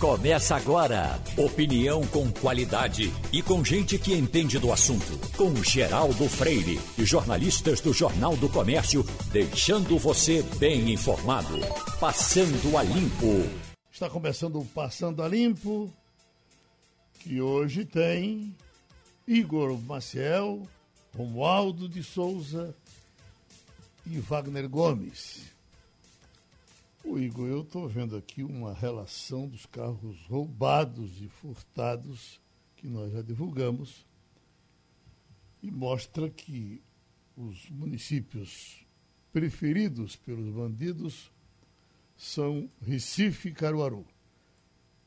Começa agora. Opinião com qualidade e com gente que entende do assunto. Com Geraldo Freire e jornalistas do Jornal do Comércio, deixando você bem informado. Passando a Limpo. Está começando o Passando a Limpo, que hoje tem Igor Maciel, Romualdo de Souza e Wagner Gomes. O Igor, eu estou vendo aqui uma relação dos carros roubados e furtados que nós já divulgamos e mostra que os municípios preferidos pelos bandidos são Recife e Caruaru.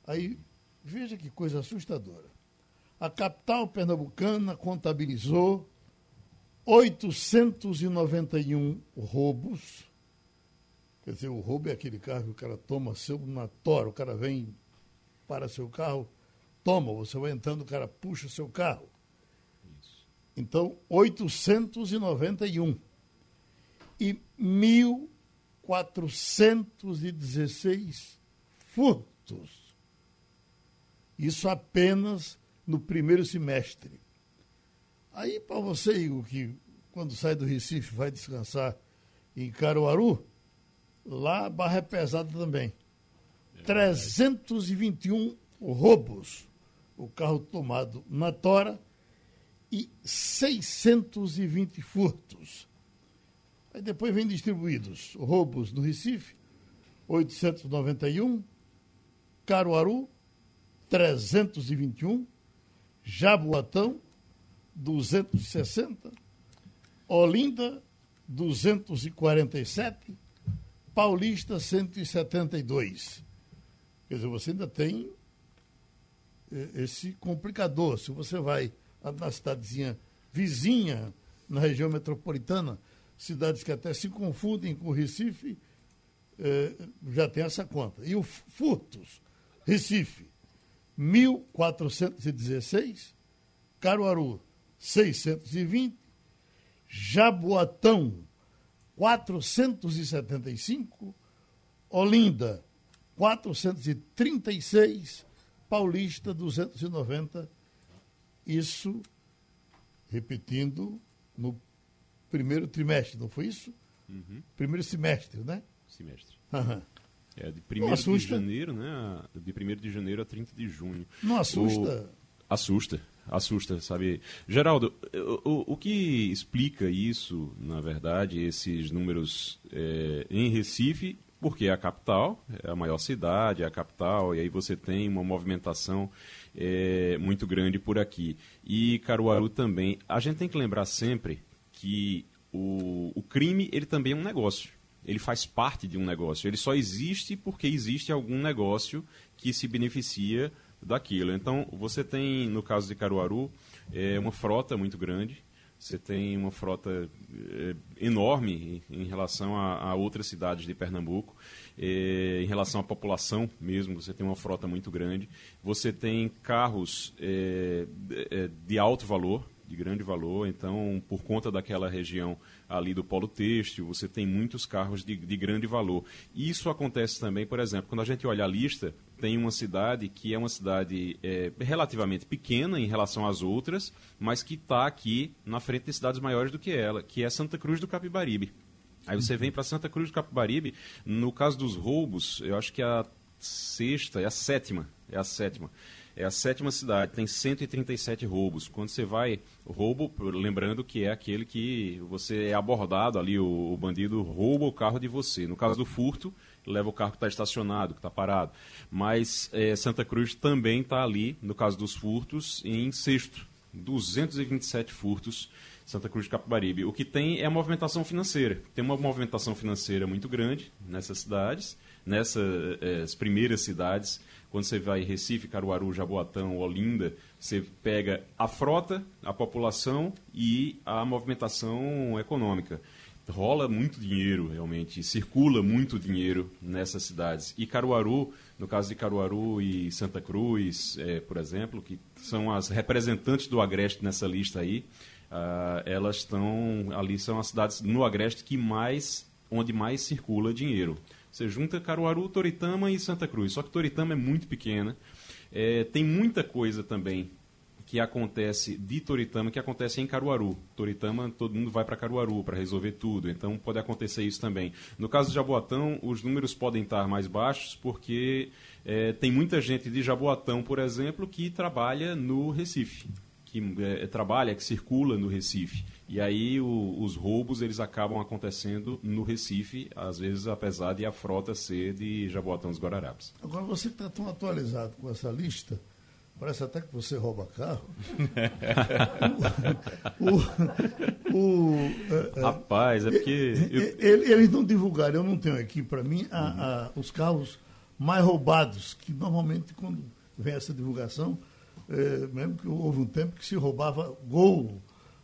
Aí veja que coisa assustadora. A capital pernambucana contabilizou 891 roubos Quer dizer, o roubo é aquele carro que o cara toma seu na tora, o cara vem para seu carro, toma, você vai entrando, o cara puxa seu carro. Isso. Então, 891. E 1.416 furtos. Isso apenas no primeiro semestre. Aí, para você, Igor, que quando sai do Recife vai descansar em Caruaru, Lá a barra é pesada também. É 321 roubos. O carro tomado na tora e 620 furtos. Aí depois vem distribuídos roubos no Recife, 891, Caruaru, 321, Jaboatão, 260, Olinda, 247, Paulista 172. Quer dizer, você ainda tem eh, esse complicador. Se você vai na cidadezinha vizinha, na região metropolitana, cidades que até se confundem com Recife, eh, já tem essa conta. E o furtos, Recife, 1.416, Caruaru, 620, Jaboatão, 475, Olinda 436, Paulista 290. Isso, repetindo, no primeiro trimestre, não foi isso? Uhum. Primeiro semestre, né? Semestre. Uhum. É, de 1 de janeiro, né? De 1 de janeiro a 30 de junho. Não assusta? O... Assusta assusta, sabe? Geraldo, o, o que explica isso, na verdade, esses números é, em Recife, porque é a capital, é a maior cidade, é a capital, e aí você tem uma movimentação é, muito grande por aqui. E Caruaru também. A gente tem que lembrar sempre que o, o crime ele também é um negócio. Ele faz parte de um negócio. Ele só existe porque existe algum negócio que se beneficia daquilo. Então, você tem, no caso de Caruaru, é, uma frota muito grande, você tem uma frota é, enorme em, relação a, a, outras cidades de Pernambuco. É, em relação à população mesmo, você tem uma frota muito grande. Você tem carros é, é de alto valor, de grande valor. Então, por conta daquela região ali do polo têxtil, você tem muitos carros de, de grande valor. Isso acontece também, por exemplo, quando a gente olha a lista, tem uma cidade que é uma cidade é, relativamente pequena em relação às outras, mas que está aqui na frente de cidades maiores do que ela, que é Santa Cruz do Capibaribe. Aí você vem para Santa Cruz do Capibaribe, no caso dos roubos, eu acho que é a sexta, é a sétima, é a sétima. É a sétima cidade, tem 137 roubos. Quando você vai, roubo, lembrando que é aquele que você é abordado ali, o, o bandido rouba o carro de você. No caso do furto, leva o carro que está estacionado, que está parado. Mas é, Santa Cruz também está ali, no caso dos furtos, em sexto. 227 furtos Santa Cruz de Capibaribe. O que tem é a movimentação financeira. Tem uma movimentação financeira muito grande nessas cidades, nessas é, primeiras cidades. Quando você vai em Recife, Caruaru, Jaboatão, Olinda, você pega a frota, a população e a movimentação econômica rola muito dinheiro, realmente, circula muito dinheiro nessas cidades. E Caruaru, no caso de Caruaru e Santa Cruz, é, por exemplo, que são as representantes do Agreste nessa lista aí, uh, elas estão ali, são as cidades no Agreste que mais, onde mais circula dinheiro. Você junta Caruaru, Toritama e Santa Cruz. Só que Toritama é muito pequena. É, tem muita coisa também que acontece de Toritama que acontece em Caruaru. Toritama, todo mundo vai para Caruaru para resolver tudo, então pode acontecer isso também. No caso de Jaboatão, os números podem estar mais baixos porque é, tem muita gente de Jaboatão, por exemplo, que trabalha no Recife, que é, trabalha, que circula no Recife. E aí o, os roubos eles acabam acontecendo no Recife, às vezes apesar de a frota ser de Jaboatão dos Guararapes. Agora você que está tão atualizado com essa lista, Parece até que você rouba carro. o, o, o, é, é, Rapaz, é porque. Eu... Eles não divulgaram, eu não tenho aqui para mim a, a, os carros mais roubados, que normalmente quando vem essa divulgação, é, mesmo que houve um tempo que se roubava Gol.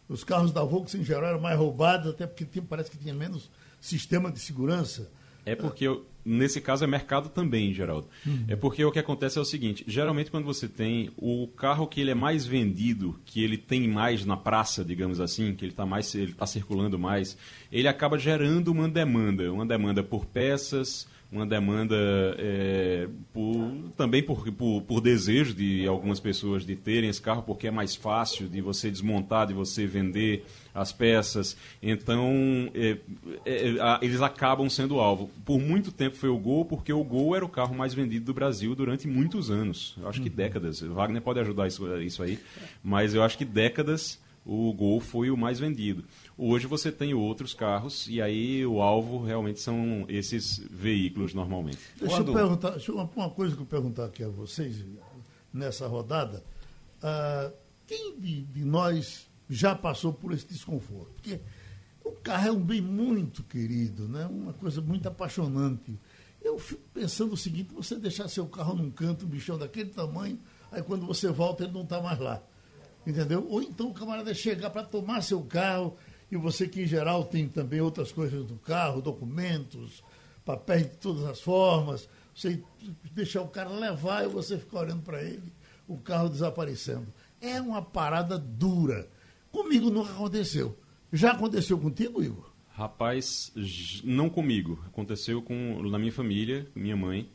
Os carros da Volkswagen em geral eram mais roubados, até porque tinha, parece que tinha menos sistema de segurança. É porque, eu, nesse caso, é mercado também, Geraldo. Uhum. É porque o que acontece é o seguinte: geralmente, quando você tem o carro que ele é mais vendido, que ele tem mais na praça, digamos assim, que ele está mais, ele está circulando mais, ele acaba gerando uma demanda, uma demanda por peças, uma demanda é, por, também por, por, por, desejo de algumas pessoas de terem esse carro, porque é mais fácil de você desmontar, de você vender as peças. Então, é, é, é eles acabam sendo alvo. Por muito tempo foi o Gol, porque o Gol era o carro mais vendido do Brasil durante muitos anos. Eu acho que uhum. décadas. Wagner pode ajudar isso, isso aí, mas eu acho que décadas o Gol foi o mais vendido. Hoje você tem outros carros e aí o alvo realmente são esses veículos normalmente. Deixa Quando... eu perguntar, deixa eu, uma coisa que eu perguntar aqui a vocês nessa rodada. Uh, quem de, de, nós já passou por esse desconforto? Porque o carro é um bem muito querido, né? uma coisa muito apaixonante. Eu fico pensando o seguinte, você deixar seu carro num canto, um bichão daquele tamanho, aí quando você volta ele não está mais lá. Entendeu? Ou então o camarada chegar para tomar seu carro e você que em geral tem também outras coisas do carro, documentos, papéis de todas as formas, você deixar o cara levar e você ficar olhando para ele, o carro desaparecendo. É uma parada dura. Comigo nunca aconteceu. Já aconteceu contigo, Igor? Rapaz, não comigo. Aconteceu com na minha família, minha mãe.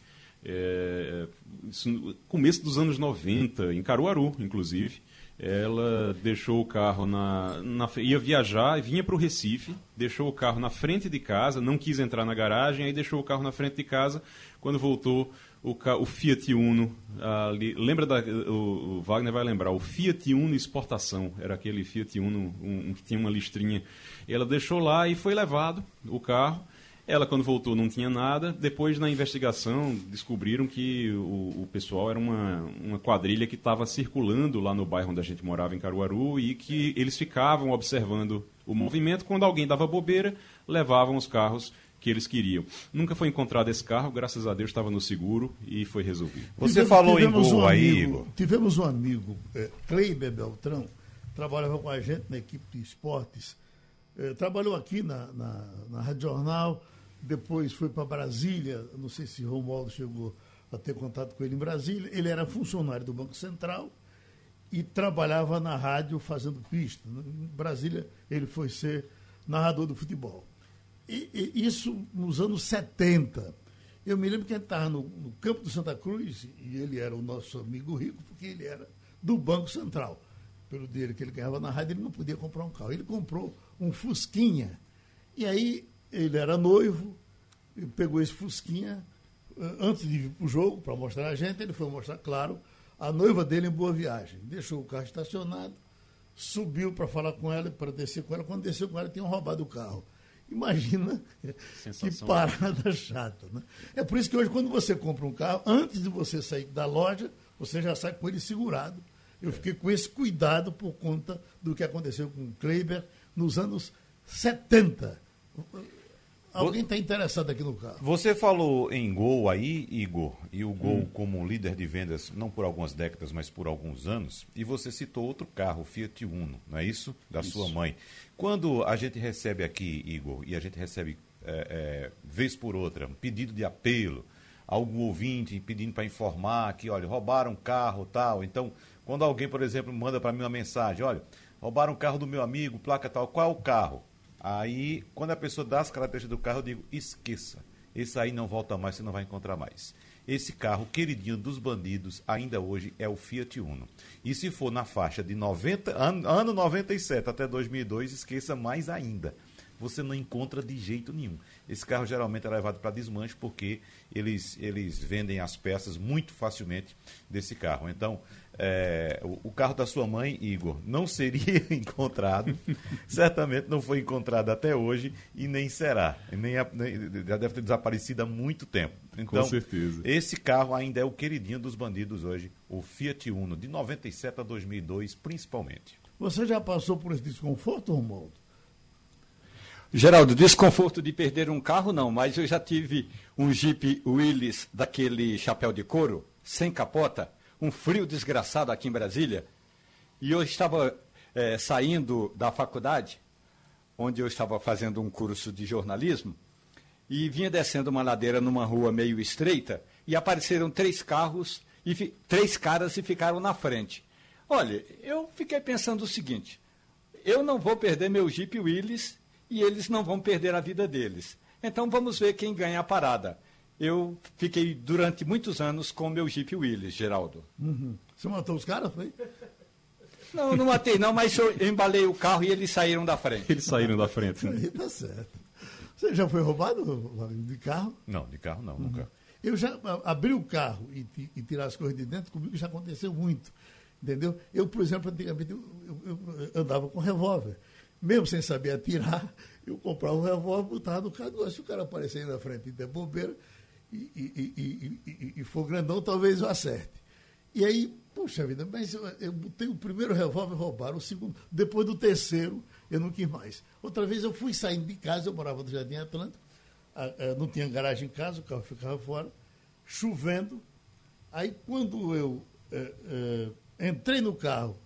É, isso, começo dos anos 90, em Caruaru, inclusive ela deixou o carro na, na ia viajar vinha para o Recife, deixou o carro na frente de casa, não quis entrar na garagem, aí deixou o carro na frente de casa. Quando voltou, o, o Fiat Uno, ali, lembra da, o, o, Wagner vai lembrar, o Fiat Uno exportação, era aquele Fiat Uno um, um, que tinha uma listrinha. Ela deixou lá e foi levado o carro. Ela, quando voltou, não tinha nada. Depois, na investigação, descobriram que o, o pessoal era uma, uma quadrilha que estava circulando lá no bairro onde a gente morava, em Caruaru, e que eles ficavam observando o movimento. Quando alguém dava bobeira, levavam os carros que eles queriam. Nunca foi encontrado esse carro, graças a Deus estava no seguro e foi resolvido. Você tivemos, falou tivemos em gol um aí, Igor. Tivemos um amigo, é, Kleiber Beltrão, trabalhava com a gente na equipe de esportes, é, trabalhou aqui na, na, na Rádio Jornal, depois foi para Brasília, não sei se Romualdo chegou a ter contato com ele em Brasília, ele era funcionário do Banco Central e trabalhava na rádio fazendo pista. Em Brasília ele foi ser narrador do futebol. E, e isso nos anos 70. Eu me lembro que ele estava no, no, campo do Santa Cruz e ele era o nosso amigo rico, porque ele era do Banco Central. Pelo dinheiro que ele ganhava na rádio, ele não podia comprar um carro. Ele comprou um Fusquinha. E aí ele era noivo, pegou esse Fusquinha, eh, antes de ir para o jogo, para mostrar a gente, ele foi mostrar, claro, a noiva dele em boa viagem. Deixou o carro estacionado, subiu para falar com ela, para descer com ela. Quando desceu com ela, tinham roubado o carro. Imagina Sensação. que parada chata. Né? É por isso que hoje, quando você compra um carro, antes de você sair da loja, você já sai com ele segurado. Eu fiquei com esse cuidado por conta do que aconteceu com o Kleiber nos anos 70. Alguém está interessado aqui no carro. Você falou em Gol aí, Igor, e o Gol hum. como líder de vendas, não por algumas décadas, mas por alguns anos, e você citou outro carro, o Fiat Uno, não é isso? Da isso. sua mãe. Quando a gente recebe aqui, Igor, e a gente recebe é, é, vez por outra um pedido de apelo, algum ouvinte pedindo para informar que, olha, roubaram um carro tal, então, quando alguém, por exemplo, manda para mim uma mensagem, olha, roubaram um carro do meu amigo, placa tal, qual é o carro? Aí, quando a pessoa dá as características do carro, eu digo, esqueça. esse aí não volta mais, você não vai encontrar mais. Esse carro queridinho dos bandidos ainda hoje é o Fiat Uno. E se for na faixa de 90, ano, ano 97 até 2002, esqueça mais ainda. Você não encontra de jeito nenhum. Esse carro geralmente é levado para desmanche porque eles, eles vendem as peças muito facilmente desse carro. Então, é, o, o, carro da sua mãe, Igor, não seria encontrado, certamente não foi encontrado até hoje e nem será. Nem, nem, já deve ter desaparecido há muito tempo. Então, Com certeza. Esse carro ainda é o queridinho dos bandidos hoje, o Fiat Uno, de 97 a 2002, principalmente. Você já passou por esse desconforto, Romualdo? Geraldo, desconforto de perder um carro não, mas eu já tive um Jeep Willys daquele chapéu de couro, sem capota, um frio desgraçado aqui em Brasília, e eu estava é, saindo da faculdade, onde eu estava fazendo um curso de jornalismo, e vinha descendo uma ladeira numa rua meio estreita, e apareceram três carros, e três caras e ficaram na frente. Olha, eu fiquei pensando o seguinte, eu não vou perder meu Jeep Willys e eles não vão perder a vida deles. Então vamos ver quem ganha a parada. Eu fiquei durante muitos anos com o meu Jeep Willys, Geraldo. Uhum. Você matou os caras, foi? Não, não matei não, mas eu embalei o carro e eles saíram da frente. Eles saíram da frente. Aí tá certo. Você já foi roubado de carro? Não, de carro não, uhum. nunca. Eu já abri o carro e, e tirar as coisas de dentro, comigo já aconteceu muito. Entendeu? Eu, por exemplo, antigamente eu, eu, eu andava com revólver. Mesmo sem saber atirar, eu comprava um revólver, botava no carro. Se o cara aparecer aí na frente e der bobeira, e, e, e, e, for grandão, talvez eu acerte. E aí, puxa vida, mas eu, eu botei o primeiro revólver roubaram, o segundo, depois do terceiro, eu não quis mais. Outra vez eu fui saindo de casa, eu morava no Jardim Atlântico, não tinha garagem em casa, o carro ficava fora, chovendo. Aí quando eu é, é, entrei no carro,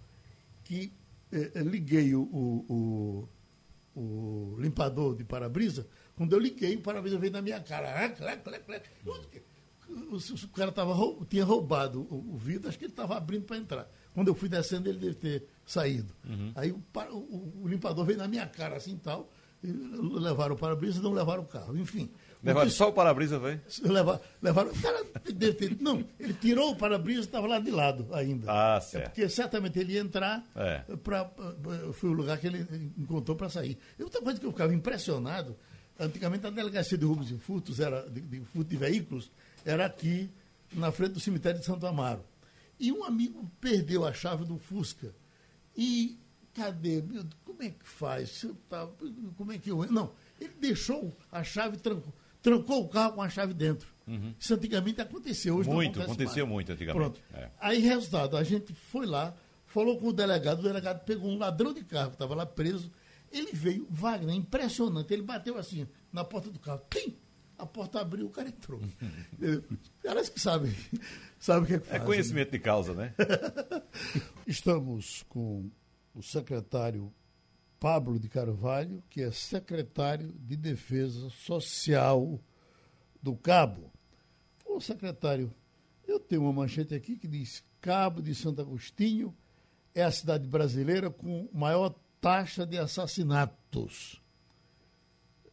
que é, liguei o, o, o, o limpador de para-brisa, quando eu liguei, o para-brisa veio na minha cara. O, o cara tava, tinha roubado o, vidro, acho que ele estava abrindo para entrar. Quando eu fui descendo, ele deve ter saído. Uhum. Aí o, o, o, limpador veio na minha cara assim tal. levaram o para-brisa e não levaram o carro. Enfim. Levaram só o para-brisa, velho? Levaram, levaram. O cara não, ele tirou o para-brisa e estava lá de lado ainda. Ah, certo. É porque certamente ele ia entrar. É. Pra, foi o lugar que ele encontrou para sair. E outra coisa que eu ficava impressionado Antigamente a delegacia de roubos e furtos, era, de, de furto de veículos, era aqui na frente do cemitério de Santo Amaro. E um amigo perdeu a chave do Fusca. E cadê? Como é que faz? Tá, como é que eu. Não, ele deixou a chave, trancou, trancou o carro com a chave dentro. Uhum. Isso antigamente aconteceu. Hoje muito, aconteceu mais. muito antigamente. Pronto. É. Aí, resultado, a gente foi lá, falou com o delegado, o delegado pegou um ladrão de carro que estava lá preso ele veio, Wagner, impressionante. Ele bateu assim na porta do carro. Tim! A porta abriu, o cara entrou. Caras que sabem, sabem o que é que É conhecimento de causa, né? Estamos com o secretário Pablo de Carvalho, que é secretário de Defesa Social do Cabo. Ô secretário, eu tenho uma manchete aqui que diz Cabo de Santo Agostinho é a cidade brasileira com maior taxa de assassinatos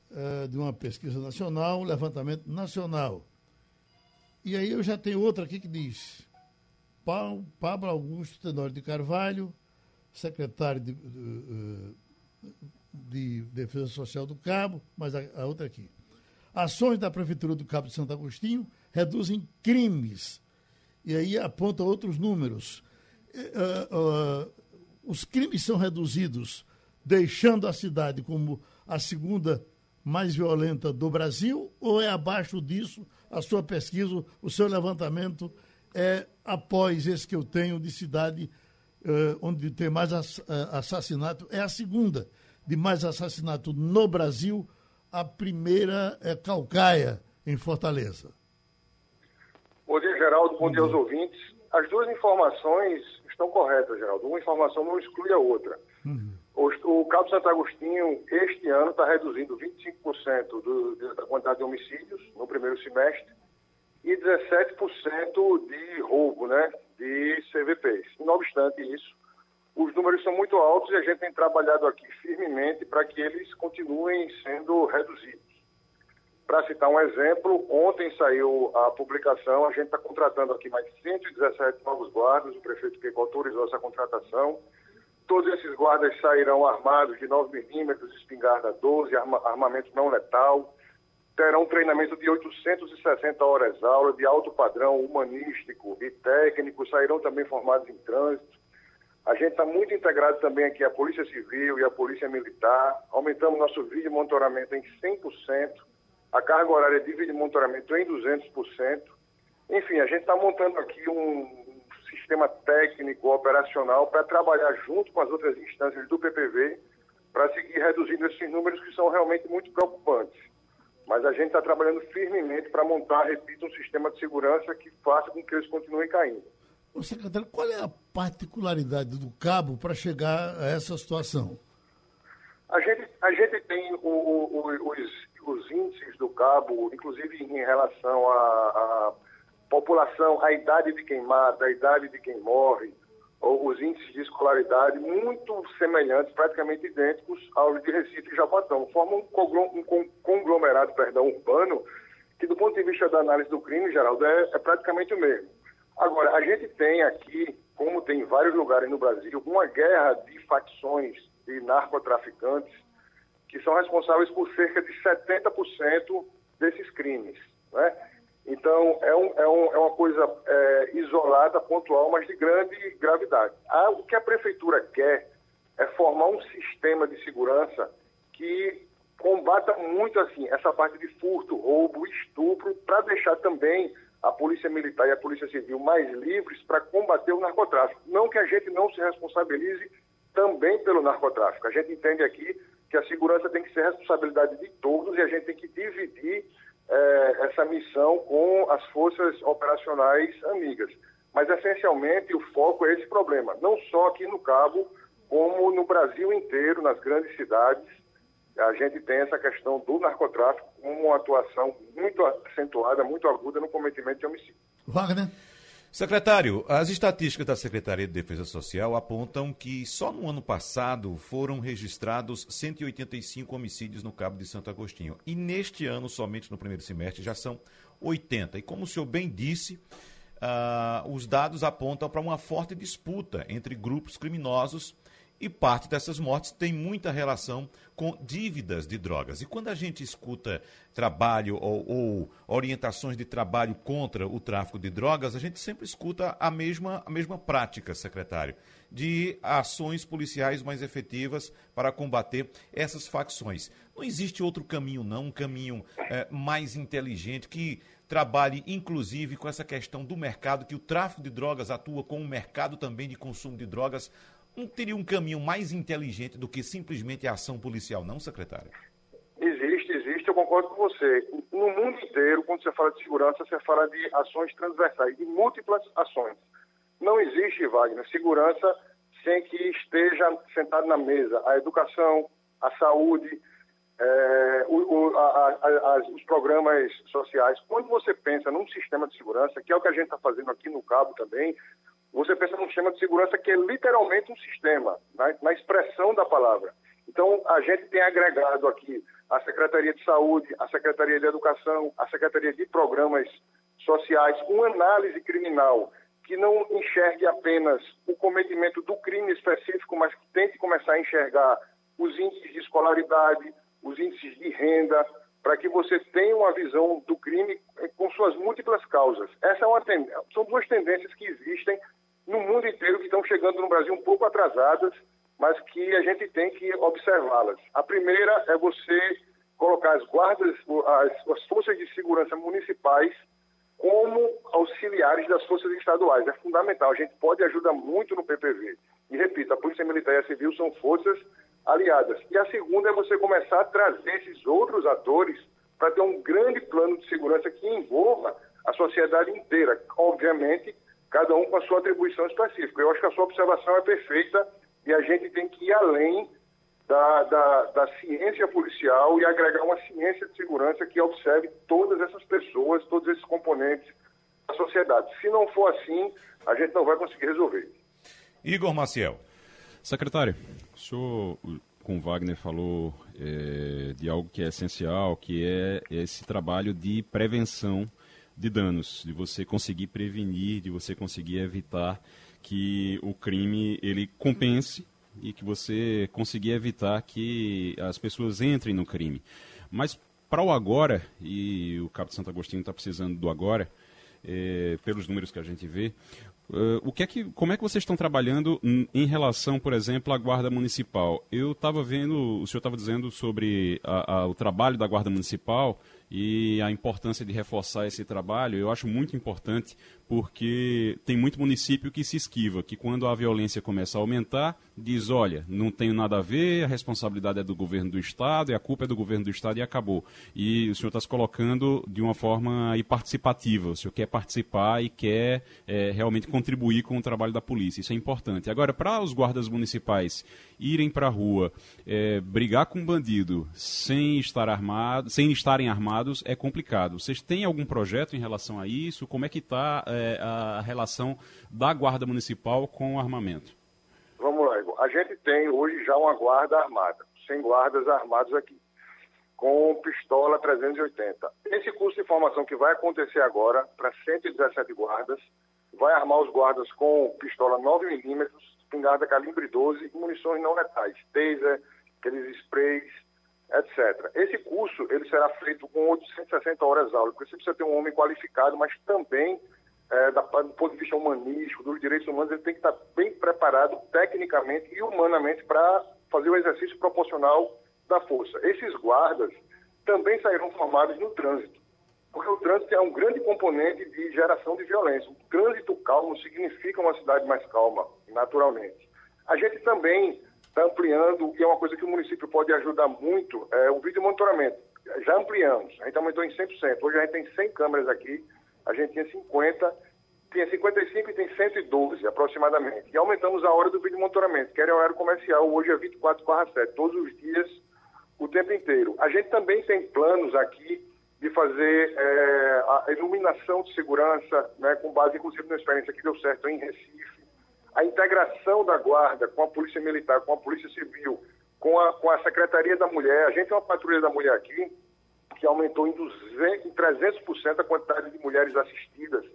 uh, de uma pesquisa nacional, um levantamento nacional. E aí eu já tenho outra aqui que diz: Pablo Augusto Tenório de Carvalho, secretário de, uh, de Defesa Social do Cabo, mas a, a, outra aqui. Ações da Prefeitura do Cabo de Santo Agostinho reduzem crimes. E aí aponta outros números. Uh, os crimes são reduzidos, deixando a cidade como a segunda mais violenta do Brasil, ou é abaixo disso? A sua pesquisa, o seu levantamento é após esse que eu tenho de cidade uh, onde tem mais uh, assassinato, é a segunda de mais assassinato no Brasil, a primeira é Calcaia, em Fortaleza. Bom dia, Geraldo, bom, bom dia. aos ouvintes. As duas informações estão corretas, Geraldo. Uma informação não exclui a outra. Uhum. O, o Cabo Santo Agostinho, este ano, está reduzindo 25% do, da quantidade de homicídios no primeiro semestre e 17% de roubo, né, de CVPs. Não obstante isso, os números são muito altos e a gente tem trabalhado aqui firmemente para que eles continuem sendo reduzidos. Para citar um exemplo, ontem saiu a publicação, a gente está contratando aqui mais 117 novos guardas, o prefeito Pico autorizou essa contratação. Todos esses guardas sairão armados de 9 milímetros, espingarda 12, arma, armamento não letal, terão treinamento de 860 horas aula, de alto padrão humanístico e técnico, sairão também formados em trânsito. A gente está muito integrado também aqui a Polícia Civil e a Polícia Militar. Aumentamos nosso vídeo monitoramento em 100%, a carga horária de monitoramento em 200%. Enfim, a gente está montando aqui um sistema técnico, operacional, para trabalhar junto com as outras instâncias do PPV para seguir reduzindo esses números que são realmente muito preocupantes. Mas a gente está trabalhando firmemente para montar, repito, um sistema de segurança que faça com que eles continuem caindo. Ô, secretário, qual é a particularidade do cabo para chegar a essa situação? A gente, a gente tem o, o, os, os índices do cabo, inclusive em relação à população, a idade de quem mata, a idade de quem morre, ou os índices de escolaridade muito semelhantes, praticamente idênticos aos de Recife e Jabotão. Formam um conglomerado perdão, urbano que, do ponto de vista da análise do crime, Geraldo, é, é praticamente o mesmo. Agora, a gente tem aqui, como tem em vários lugares no Brasil, uma guerra de facções de narcotraficantes que são responsáveis por cerca de 70% desses crimes. Né? Então, é, um, é, um, é uma coisa é, isolada, pontual, mas de grande gravidade. O que a prefeitura quer é formar um sistema de segurança que combata muito assim essa parte de furto, roubo, estupro, para deixar também a Polícia Militar e a Polícia Civil mais livres para combater o narcotráfico. Não que a gente não se responsabilize também pelo narcotráfico. A gente entende aqui que a segurança tem que ser responsabilidade de todos e a gente tem que dividir é, essa missão com as forças operacionais amigas. Mas, essencialmente, o foco é esse problema, não só aqui no Cabo, como no Brasil inteiro, nas grandes cidades, a gente tem essa questão do narcotráfico como uma atuação muito acentuada, muito aguda no cometimento de homicídio. Wagner? Secretário, as estatísticas da Secretaria de Defesa Social apontam que só no ano passado foram registrados 185 homicídios no Cabo de Santo Agostinho. E neste ano, somente no primeiro semestre, já são 80. E como o senhor bem disse, uh, os dados apontam para uma forte disputa entre grupos criminosos e parte dessas mortes tem muita relação com dívidas de drogas. E quando a gente escuta trabalho ou, ou, orientações de trabalho contra o tráfico de drogas, a gente sempre escuta a mesma, a mesma prática, secretário, de ações policiais mais efetivas para combater essas facções. Não existe outro caminho, não, um caminho é, mais inteligente que trabalhe inclusive com essa questão do mercado, que o tráfico de drogas atua com um mercado também de consumo de drogas não teria um caminho mais inteligente do que simplesmente a ação policial, não, secretário? Existe, existe, eu concordo com você. No mundo inteiro, quando você fala de segurança, você fala de ações transversais, de múltiplas ações. Não existe, Wagner, segurança sem que esteja sentado na mesa a educação, a saúde, é, o, o, a, a, os programas sociais. Quando você pensa num sistema de segurança, que é o que a gente está fazendo aqui no Cabo também, você pensa num sistema de segurança que é literalmente um sistema, na, expressão da palavra. Então, a gente tem agregado aqui a Secretaria de Saúde, a Secretaria de Educação, a Secretaria de Programas Sociais, uma análise criminal que não enxergue apenas o cometimento do crime específico, mas que tente começar a enxergar os índices de escolaridade, os índices de renda, para que você tenha uma visão do crime com suas múltiplas causas. Essa é uma são duas tendências que existem no mundo inteiro que estão chegando no Brasil um pouco atrasadas, mas que a gente tem que observá-las. A primeira é você colocar as guardas, as, as forças de segurança municipais como auxiliares das forças estaduais. É fundamental. A gente pode ajudar muito no PPV. E repito, a Polícia Militar e a Civil são forças aliadas. E a segunda é você começar a trazer esses outros atores para ter um grande plano de segurança que envolva a sociedade inteira. Obviamente, cada um com a sua atribuição específica. Eu acho que a sua observação é perfeita e a gente tem que ir além da, da, da, ciência policial e agregar uma ciência de segurança que observe todas essas pessoas, todos esses componentes da sociedade. Se não for assim, a gente não vai conseguir resolver. Igor Maciel. Secretário, o senhor com o Wagner falou é, de algo que é essencial, que é esse trabalho de prevenção de danos, de você conseguir prevenir, de você conseguir evitar que o crime ele compense e que você conseguir evitar que as pessoas entrem no crime. Mas para o agora, e o Cabo de Santo Agostinho está precisando do agora, é, pelos números que a gente vê, Uh, o que é que, como é que vocês estão trabalhando em relação, por exemplo, à Guarda Municipal? Eu estava vendo, o senhor estava dizendo sobre a, a, o trabalho da Guarda Municipal e a importância de reforçar esse trabalho, eu acho muito importante porque tem muito município que se esquiva, que quando a violência começa a aumentar, diz, olha, não tenho nada a ver, a responsabilidade é do governo do Estado, e a culpa é do governo do Estado e acabou. E o senhor está se colocando de uma forma participativa, o senhor quer participar e quer é, realmente contribuir com o trabalho da polícia, isso é importante. Agora, para os guardas municipais irem para a rua, é, brigar com um bandido sem estar armado, sem estarem armados é complicado. Vocês têm algum projeto em relação a isso? Como é que está é, a relação da guarda municipal com o armamento? Vamos lá, Igor. A gente tem hoje já uma guarda armada, 100 guardas armados aqui, com pistola 380. Esse curso de formação que vai acontecer agora para 117 guardas, vai armar os guardas com pistola 9 milímetros, espingarda calibre 12 e munições não letais, taser, aqueles sprays, etc. Esse curso ele será feito com 860 horas aula, porque você precisa ter um homem qualificado, mas também é, da, do ponto de vista humanístico, dos direitos humanos, ele tem que estar bem preparado tecnicamente e humanamente para fazer o exercício proporcional da força. Esses guardas também sairão formados no trânsito, porque o trânsito é um grande componente de geração de violência. O trânsito calmo significa uma cidade mais calma, naturalmente. A gente também está ampliando, e é uma coisa que o município pode ajudar muito, é o vídeo monitoramento. Já ampliamos, a gente aumentou em 100%. Hoje a gente tem 100 câmeras aqui, a gente tinha 50, tinha 55 e tem 112 aproximadamente. E aumentamos a hora do vídeo monitoramento, que era horário comercial, hoje é 24 barra 7, todos os dias, o tempo inteiro. A gente também tem planos aqui de fazer é, a iluminação de segurança, né, com base inclusive na experiência que deu certo em Recife, a integração da guarda com a Polícia Militar, com a Polícia Civil, com a, com a Secretaria da Mulher. A gente tem uma patrulha da mulher aqui que aumentou em, 200, em 300% a quantidade de mulheres assistidas.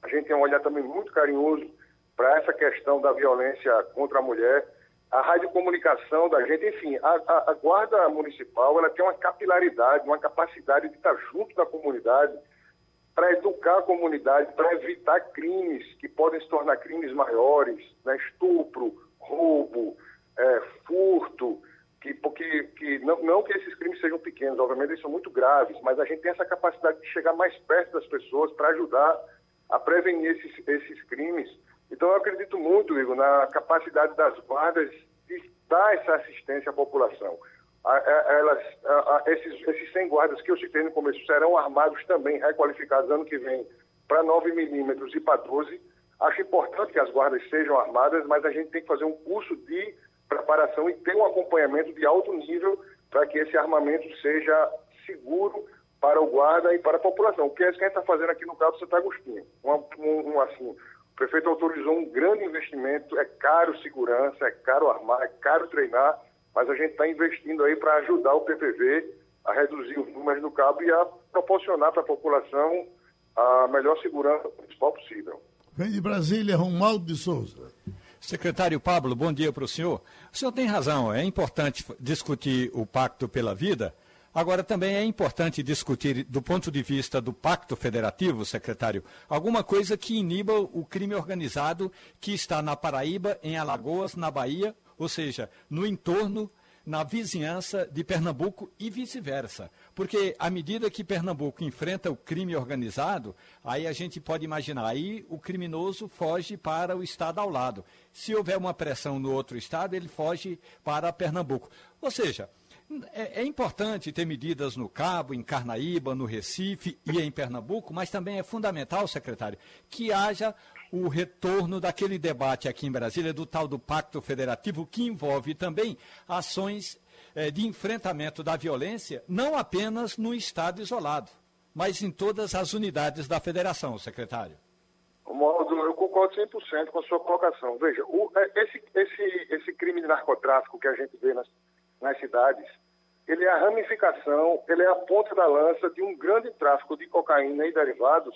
A gente tem um olhar também muito carinhoso para essa questão da violência contra a mulher. A radiocomunicação da gente, enfim, a, a, a Guarda Municipal ela tem uma capilaridade, uma capacidade de estar junto da comunidade para educar a comunidade, para evitar crimes que podem se tornar crimes maiores, né? estupro, roubo, é, furto, que, porque, que não, não, que esses crimes sejam pequenos, obviamente eles são muito graves, mas a gente tem essa capacidade de chegar mais perto das pessoas para ajudar a prevenir esses, esses crimes. Então eu acredito muito, Igor, na capacidade das guardas de dar essa assistência à população elas, esses, esses 100 guardas que eu citei no começo serão armados também, requalificados ano que vem para 9 milímetros e para 12. Acho importante que as guardas sejam armadas, mas a gente tem que fazer um curso de preparação e ter um acompanhamento de alto nível para que esse armamento seja seguro para o guarda e para a população. Que é isso que a gente está fazendo aqui no Cabo Santo Agostinho. Um, um, um, assim, o prefeito autorizou um grande investimento, é caro segurança, é caro armar, é caro treinar, mas a gente está investindo aí para ajudar o PPV a reduzir os números do cabo e a proporcionar para a população a melhor segurança principal possível. Vem de Brasília, Romualdo de Souza. Secretário Pablo, bom dia para o senhor. O senhor tem razão, é importante discutir o Pacto pela Vida. Agora, também é importante discutir, do ponto de vista do Pacto Federativo, secretário, alguma coisa que iniba o crime organizado que está na Paraíba, em Alagoas, na Bahia ou seja, no entorno, na vizinhança de Pernambuco e vice-versa. Porque à medida que Pernambuco enfrenta o crime organizado, aí a gente pode imaginar, aí o criminoso foge para o estado ao lado. Se houver uma pressão no outro estado, ele foge para Pernambuco. Ou seja, é, é, importante ter medidas no Cabo, em Carnaíba, no Recife e em Pernambuco, mas também é fundamental, secretário, que haja o retorno daquele debate aqui em Brasília, do tal do Pacto Federativo, que envolve também ações eh, de enfrentamento da violência, não apenas no Estado isolado, mas em todas as unidades da federação, secretário. Eu concordo 100% com a sua colocação. Veja, o, é, esse, esse, esse crime de narcotráfico que a gente vê nas, nas cidades, ele é a ramificação, ele é a ponta da lança de um grande tráfico de cocaína e derivados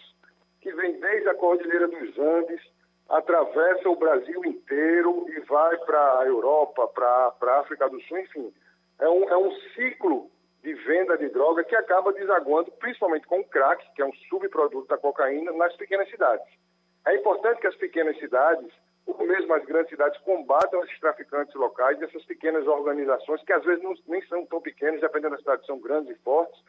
que vem desde a Cordilheira dos Andes, atravessa o Brasil inteiro e vai para a Europa, para a África do Sul, enfim. É um, é um ciclo de venda de droga que acaba desaguando, principalmente com o crack, que é um subproduto da cocaína, nas pequenas cidades. É importante que as pequenas cidades, ou mesmo as grandes cidades, combatam esses traficantes locais, essas pequenas organizações, que às vezes não, nem são tão pequenas, dependendo da cidade, são grandes e fortes,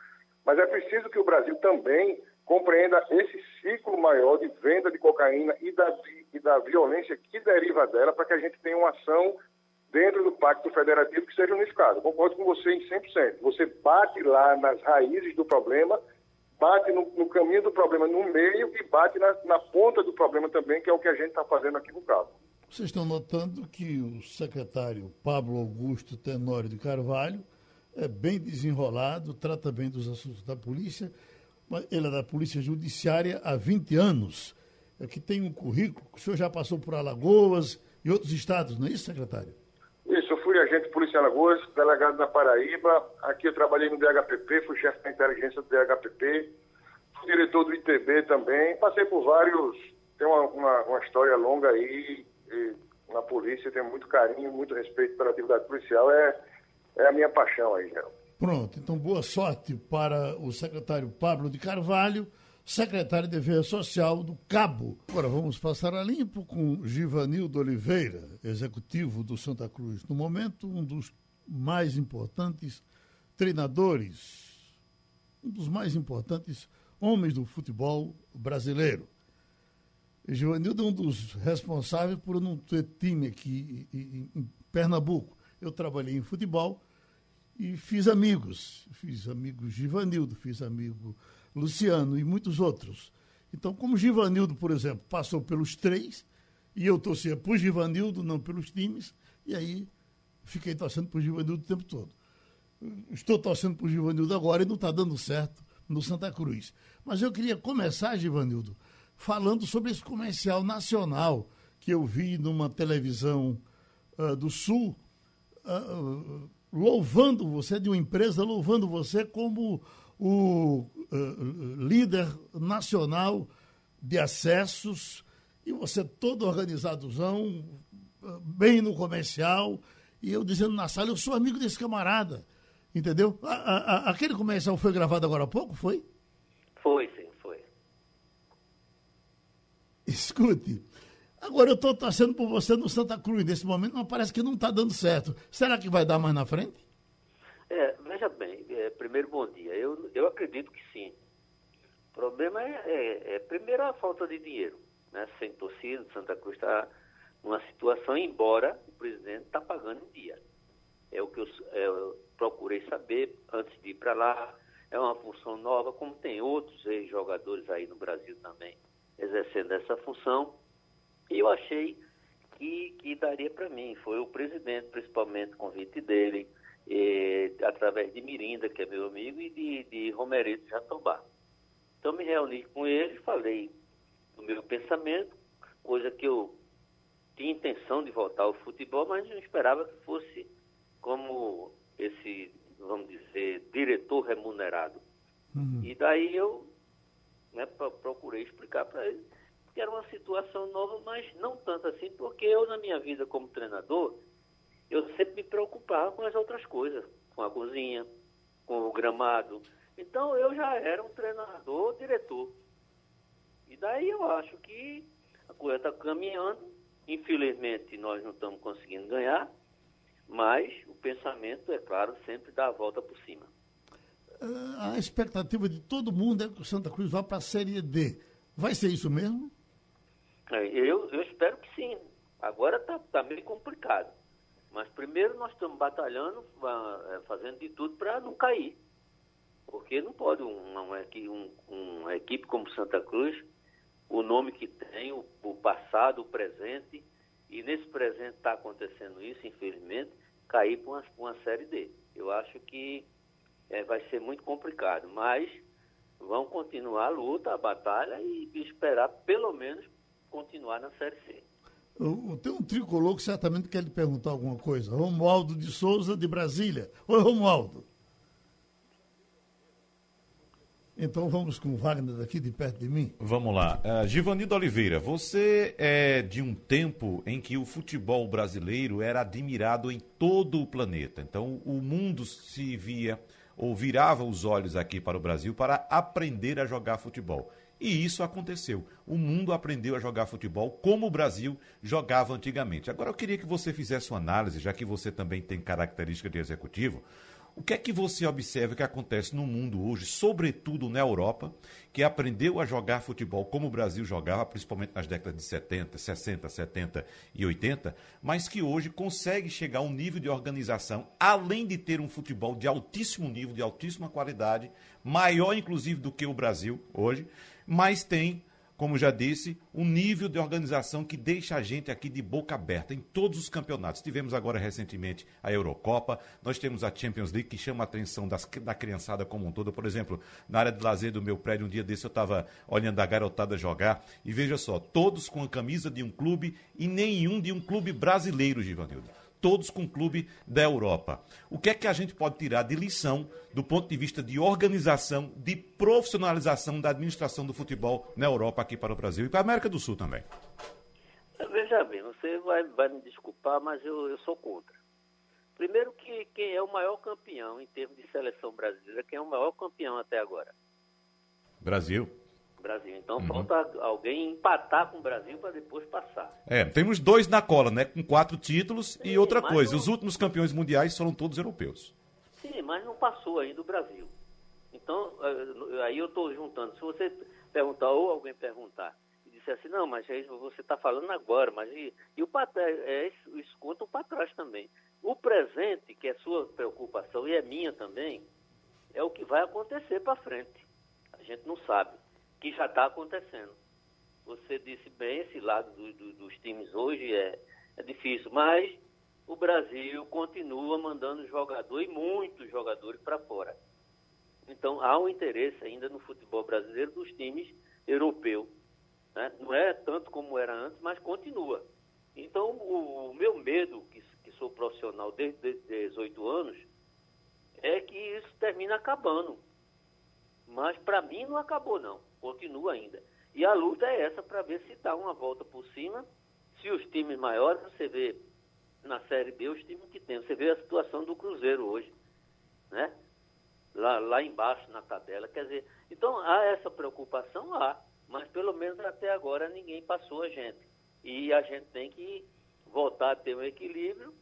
mas é preciso que o Brasil também compreenda esse ciclo maior de venda de cocaína e da, e da violência que deriva dela, para que a gente tenha uma ação dentro do Pacto Federativo que seja unificado. Concordo com você em 100%. Você bate lá nas raízes do problema, bate no, no caminho do problema no meio e bate na, na, ponta do problema também, que é o que a gente está fazendo aqui no Cabo. Vocês estão notando que o secretário Pablo Augusto Tenório de Carvalho é bem desenrolado, trata bem dos assuntos da polícia. Ele é da Polícia Judiciária há 20 anos. É que tem um currículo. O senhor já passou por Alagoas e outros estados, não é isso, secretário? Isso, eu fui agente de polícia Alagoas, delegado na Paraíba. Aqui eu trabalhei no DHPP, fui chefe da inteligência do DHPP. Fui diretor do ITB também. Passei por vários. Tem uma, uma, uma história longa aí na polícia. Tenho muito carinho, muito respeito pela atividade policial. É é a minha paixão aí, Geraldo. Pronto, então boa sorte para o secretário Pablo de Carvalho, secretário de Defesa Social do Cabo. Agora vamos passar a limpo com Givanildo Oliveira, executivo do Santa Cruz. No momento, um dos mais importantes treinadores, um dos mais importantes homens do futebol brasileiro. Givanildo é um dos responsáveis por não ter time aqui em Pernambuco eu trabalhei em futebol e fiz amigos. Fiz amigos Givanildo, fiz amigo Luciano e muitos outros. Então, como Givanildo, por exemplo, passou pelos três, e eu torcia por Givanildo, não pelos times, e aí fiquei torcendo por Givanildo o tempo todo. Estou torcendo por Givanildo agora e não está dando certo no Santa Cruz. Mas eu queria começar, Givanildo, falando sobre esse comercial nacional que eu vi numa televisão uh, do Sul, uh, louvando você, de uma empresa, louvando você como o uh, líder nacional de acessos, e você todo organizadozão, bem no comercial, e eu dizendo na sala, eu sou amigo desse camarada, entendeu? A, a, aquele comercial foi gravado agora há pouco, foi? Foi, sim, foi. Escute, Agora eu estou torcendo por você no Santa Cruz nesse momento, mas parece que não está dando certo. Será que vai dar mais na frente? É, veja bem, é, primeiro bom dia. Eu, eu acredito que sim. O problema é, é, é primeiro a falta de dinheiro. Né? Sem torcida, Santa Cruz está numa situação, embora o presidente está pagando em dia. É o que eu, é, eu procurei saber antes de ir para lá. É uma função nova, como tem outros jogadores aí no Brasil também exercendo essa função eu achei que, que daria para mim. Foi o presidente, principalmente, convite dele, através de Mirinda, que é meu amigo, e de, de Romerito Jatobá. Então, me reuni com ele, falei do meu pensamento, coisa que eu tinha intenção de voltar ao futebol, mas não esperava que fosse como esse, vamos dizer, diretor remunerado. Uhum. E daí eu né, procurei explicar para ele que era uma situação nova, mas não tanto assim, porque eu, na minha vida como treinador, eu sempre me preocupava com as outras coisas, com a cozinha, com o gramado. Então, eu já era um treinador, diretor. E daí eu acho que a coisa está caminhando. Infelizmente, nós não estamos conseguindo ganhar, mas o pensamento, é claro, sempre dá a volta por cima. A expectativa de todo mundo é que o Santa Cruz vá para a Série D. Vai ser isso mesmo? Eu, eu espero que sim. Agora está tá meio complicado. Mas primeiro nós estamos batalhando, é, fazendo de tudo para não cair. Porque não pode uma, uma, uma, equipe como Santa Cruz, o nome que tem, o, o passado, o presente, e nesse presente está acontecendo isso, infelizmente, cair para uma, uma Série D. Eu acho que é, vai ser muito complicado, mas vão continuar a luta, a batalha e esperar pelo menos continuar na Série C. tem um tricolor que certamente quer lhe perguntar alguma coisa. Romualdo de Souza, de Brasília. Oi, Romualdo. Então vamos com o Wagner daqui de perto de mim. Vamos lá. Uh, Givanildo Oliveira, você é de um tempo em que o futebol brasileiro era admirado em todo o planeta. Então o mundo se via ou virava os olhos aqui para o Brasil para aprender a jogar futebol. E isso aconteceu. O mundo aprendeu a jogar futebol como o Brasil jogava antigamente. Agora eu queria que você fizesse uma análise, já que você também tem característica de executivo. O que é que você observa que acontece no mundo hoje, sobretudo na Europa, que aprendeu a jogar futebol como o Brasil jogava, principalmente nas décadas de 70, 60, 70 e 80, mas que hoje consegue chegar a um nível de organização, além de ter um futebol de altíssimo nível, de altíssima qualidade, maior inclusive do que o Brasil hoje, mas tem como já disse, um nível de organização que deixa a gente aqui de boca aberta em todos os campeonatos. Tivemos agora recentemente a Eurocopa, nós temos a Champions League que chama a atenção das, da criançada como um todo. Por exemplo, na área de lazer do meu prédio, um dia desse eu estava olhando a garotada jogar e veja só, todos com a camisa de um clube e nenhum de um clube brasileiro, Givanildo todos com o clube da Europa. O que é que a gente pode tirar de lição do ponto de vista de organização, de profissionalização da administração do futebol na Europa aqui para o Brasil e para a América do Sul também? Veja bem, você vai, vai me desculpar, mas eu, eu sou contra. Primeiro que quem é o maior campeão em termos de seleção brasileira, quem é o maior campeão até agora? Brasil. Brasil. Então uhum. falta alguém empatar com o Brasil para depois passar. É, temos dois na cola, né? Com quatro títulos Sim, e outra coisa, não... os últimos campeões mundiais foram todos europeus. Sim, mas não passou ainda o Brasil. Então, eh, aí eu estou juntando. Se você perguntar ou alguém perguntar e disser assim, não, mas é você está falando agora, mas e, e o é, isso, isso conta para trás também. O presente, que é sua preocupação e é minha também, é o que vai acontecer para frente. A gente não sabe que já está acontecendo. Você disse bem, esse lado do, do, dos times hoje é, é difícil, mas o Brasil continua mandando jogador e muitos jogadores para fora. Então há um interesse ainda no futebol brasileiro dos times europeus. Né? Não é tanto como era antes, mas continua. Então o, o meu medo, que, que, sou profissional desde 18 anos, é que isso termina acabando. Mas para mim não acabou não continua ainda. E a luta é essa para ver se dá uma volta por cima. Se os times maiores, você vê na Série B os times que tem. Você vê a situação do Cruzeiro hoje, né? Lá, lá embaixo na tabela. Quer dizer, então há essa preocupação lá, mas pelo menos até agora ninguém passou a gente. E a gente tem que voltar a ter um equilíbrio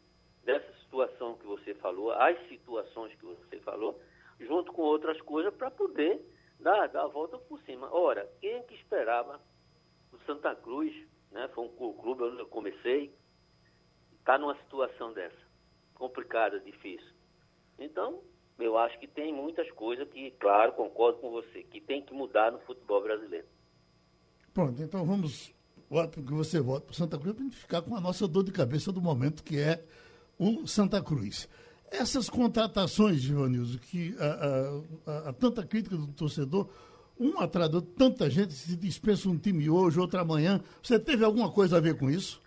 dessa situação que você falou, as situações que você falou, junto com outras coisas para poder dá, dá a volta por cima. Ora, quem é que esperava o Santa Cruz, né? Foi um clube onde eu comecei, está numa situação dessa, complicada, difícil. Então, eu acho que tem muitas coisas que, claro, concordo com você, que tem que mudar no futebol brasileiro. Pronto, então vamos, que você volta para Santa Cruz para ficar com a nossa dor de cabeça do momento, que é o Santa Cruz. Essas contratações, Givanildo, que há tanta crítica do torcedor, um atrás do tanta gente se dispensa um time hoje, outro amanhã. Você teve alguma coisa a ver com isso?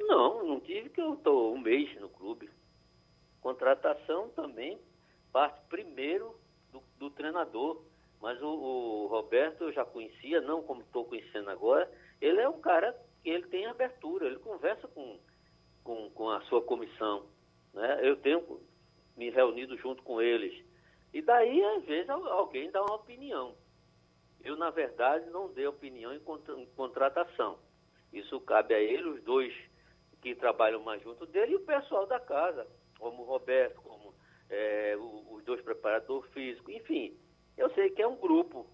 Não, não tive, que eu estou um mês no clube. Contratação também parte primeiro do, do treinador. Mas o, o, Roberto eu já conhecia, não como estou conhecendo agora. Ele é um cara que ele tem abertura, ele conversa com, com, com a sua comissão. Né? Eu tenho me reunido junto com eles. E daí, às vezes, alguém dá uma opinião. Eu, na verdade, não dei opinião em, contratação. Isso cabe a ele, os dois que trabalham mais junto dele e o pessoal da casa, como o Roberto, como é, os dois preparadores físicos, enfim. Eu sei que é um grupo.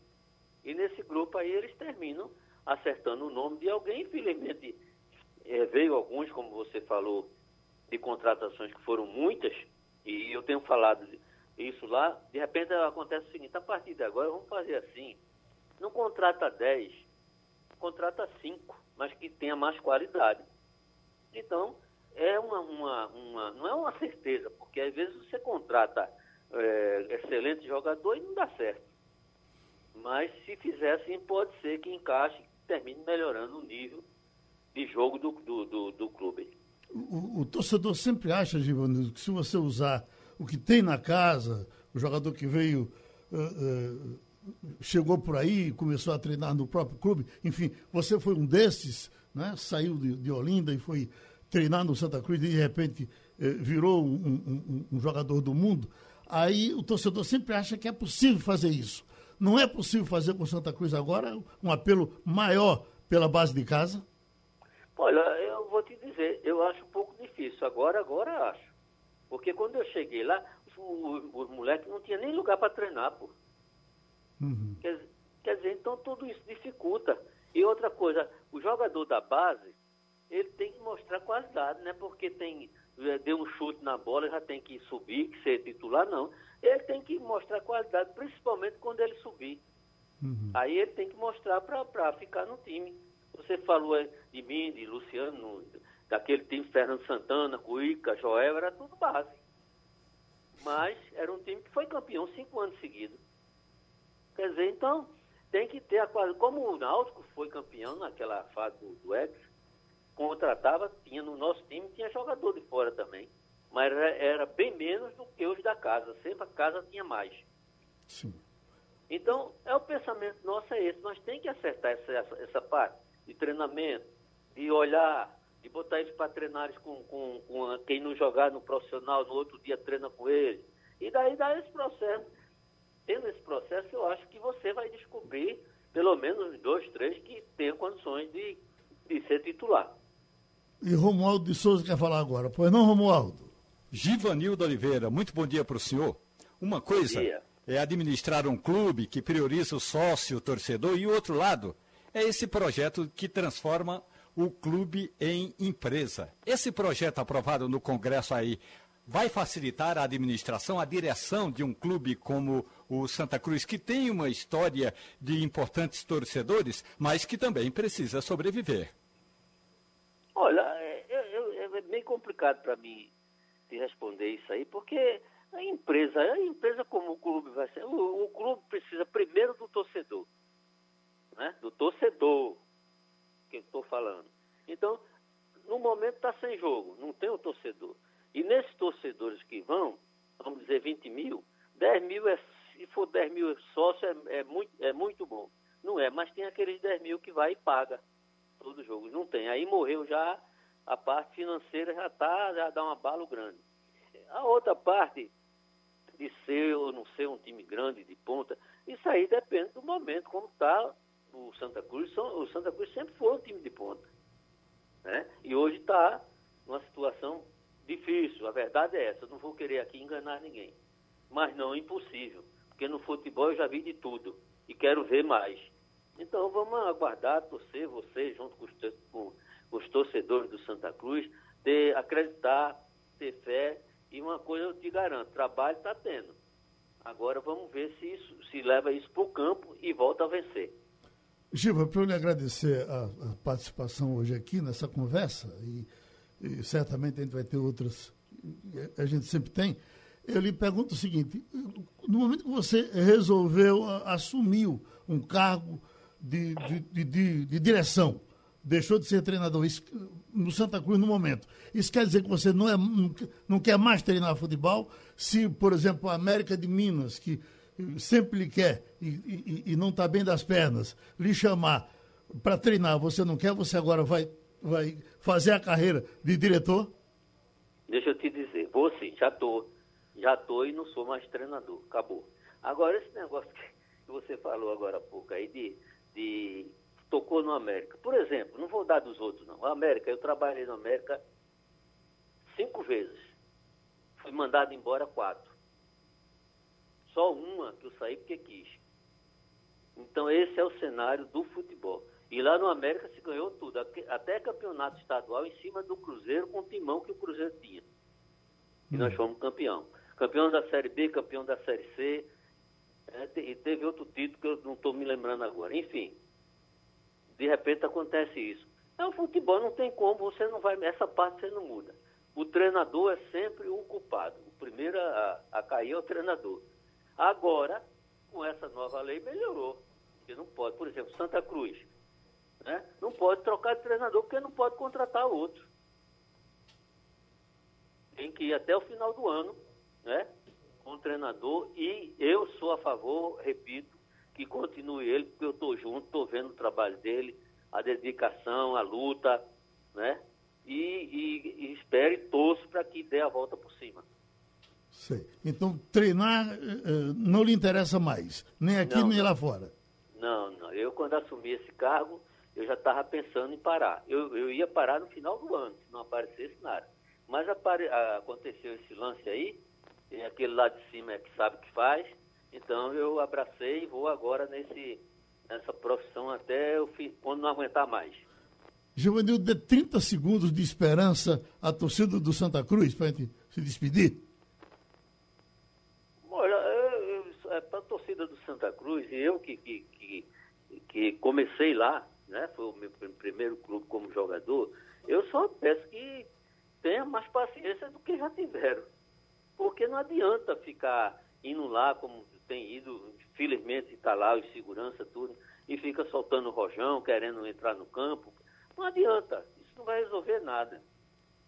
E nesse grupo aí eles terminam acertando o nome de alguém. Infelizmente, é, veio alguns, como você falou, de contratações que foram muitas, e eu tenho falado isso lá, de repente acontece o seguinte, a partir de agora vamos fazer assim, não contrata 10, contrata 5, mas que tenha mais qualidade. Então, é uma, uma, uma, não é uma certeza, porque às vezes você contrata é, excelente jogador e não dá certo. Mas se fizer assim, pode ser que encaixe, termine melhorando o nível de jogo do, do, do, do clube. O, o, torcedor sempre acha, Givanildo, que se você usar o que tem na casa, o jogador que veio, uh, uh, chegou por aí, começou a treinar no próprio clube, enfim, você foi um desses, né? saiu de, de Olinda e foi treinar no Santa Cruz e de repente uh, virou um, um, um jogador do mundo. Aí o torcedor sempre acha que é possível fazer isso. Não é possível fazer com Santa Cruz agora um apelo maior pela base de casa? Olha, eu vou te dizer, eu acho um pouco difícil. Agora, agora acho. Porque quando eu cheguei lá, os, os moleques não tinham nem lugar para treinar, pô. Uhum. Quer, quer dizer, então tudo isso dificulta. E outra coisa, o jogador da base, ele tem que mostrar qualidade, né? Porque tem, é, deu um chute na bola, já tem que subir, que ser titular, não. Ele tem que mostrar qualidade, principalmente quando ele subir. Uhum. Aí ele tem que mostrar para ficar no time. Você falou de mim, de Luciano, daquele time Fernando Santana, Cuica, Joel, era tudo base. Mas era um time que foi campeão cinco anos seguidos. Quer dizer, então, tem que ter a qualidade. Como o Náutico foi campeão naquela fase do, do Ex, contratava, tinha no nosso time, tinha jogador de fora também. Mas era, era bem menos do que os da casa. Sempre a casa tinha mais. Sim. Então, é o pensamento nosso é esse. Nós temos que acertar essa, essa, essa parte de treinamento, de olhar, de botar eles para treinar com, com, com, quem não jogar no profissional, no outro dia treina com ele. E daí dá esse processo. Tendo esse processo, eu acho que você vai descobrir pelo menos dois, três que tenham condições de, de ser titular. E Romualdo de Souza quer falar agora. Pois não, Romualdo? Givanildo Oliveira, muito bom dia para o senhor. Uma coisa é administrar um clube que prioriza o sócio, o torcedor, e o outro lado é esse projeto que transforma o clube em empresa. Esse projeto aprovado no Congresso aí vai facilitar a administração, a direção de um clube como o Santa Cruz, que tem uma história de importantes torcedores, mas que também precisa sobreviver. Olha, é, é, é bem complicado para mim te responder isso aí, porque a empresa, a empresa como o clube vai ser, o, o clube precisa primeiro do torcedor né? do torcedor que estou falando. Então, no momento está sem jogo, não tem o torcedor. E nesses torcedores que vão, vamos dizer 20 mil, 10 mil, é, se for 10 mil sócios, é, é, muito, é muito bom. Não é, mas tem aqueles 10 mil que vai e paga todo jogo. Não tem. Aí morreu já, a parte financeira já está, já dá uma bala grande. A outra parte de ser ou não ser um time grande de ponta, isso aí depende do momento, como está o Santa Cruz, o Santa Cruz sempre foi um time de ponta. Né? E hoje está numa situação difícil, a verdade é essa, eu não vou querer aqui enganar ninguém. Mas não impossível, porque no futebol eu já vi de tudo e quero ver mais. Então vamos aguardar, torcer, você junto com os, com os torcedores do Santa Cruz, ter, acreditar, ter fé, e uma coisa eu te garanto, trabalho está tendo. Agora vamos ver se, isso, se leva isso para o campo e volta a vencer. Giva, para eu lhe agradecer a, a, participação hoje aqui nessa conversa, e, e, certamente a gente vai ter outras, a gente sempre tem, eu lhe pergunto o seguinte: no momento que você resolveu, assumiu um cargo de, de, de, de direção, deixou de ser treinador isso, no Santa Cruz no momento, isso quer dizer que você não, é, não quer mais treinar futebol? Se, por exemplo, a América de Minas, que sempre lhe quer e, e, e não está bem das pernas, lhe chamar para treinar, você não quer, você agora vai, vai fazer a carreira de diretor? Deixa eu te dizer, vou sim, já estou. Já estou e não sou mais treinador. Acabou. Agora, esse negócio que você falou agora há pouco aí de, de tocou no América. Por exemplo, não vou dar dos outros, não. América, eu trabalhei na América cinco vezes. Fui mandado embora quatro. Só uma que eu saí porque quis. Então esse é o cenário do futebol. E lá no América se ganhou tudo, até campeonato estadual em cima do Cruzeiro com o timão que o Cruzeiro tinha. E nós hum. fomos campeão. Campeão da Série B, campeão da Série C. É, e teve outro título que eu não estou me lembrando agora. Enfim, de repente acontece isso. É o futebol, não tem como, você não vai, essa parte você não muda. O treinador é sempre o culpado. O primeiro a, a cair é o treinador. Agora, com essa nova lei, melhorou. Porque não pode. Por exemplo, Santa Cruz. Né? Não pode trocar de treinador porque não pode contratar outro. Tem que ir até o final do ano, né? Com o treinador e eu sou a favor, repito, que continue ele, porque eu estou junto, estou vendo o trabalho dele, a dedicação, a luta, né? E, e, e espere e torço para que dê a volta por cima. Sei. Então, treinar uh, não lhe interessa mais, nem aqui não, nem não. lá fora. Não, não. Eu, quando assumi esse cargo, eu já estava pensando em parar. Eu, eu ia parar no final do ano, se não aparecesse nada. Mas apare... aconteceu esse lance aí, e aquele lá de cima é que sabe o que faz, então eu abracei e vou agora nesse, nessa profissão até eu, quando não aguentar mais. Giovanil, dê 30 segundos de esperança à torcida do Santa Cruz para a gente se despedir. Olha, é para a torcida do Santa Cruz, e eu que, que, que, que, comecei lá, né, foi o meu primeiro clube como jogador, eu só peço que tenha mais paciência do que já tiveram. Porque não adianta ficar indo lá como tem ido, felizmente está lá os segurança, tudo, e fica soltando rojão, querendo entrar no campo. Não adianta, isso não vai resolver nada.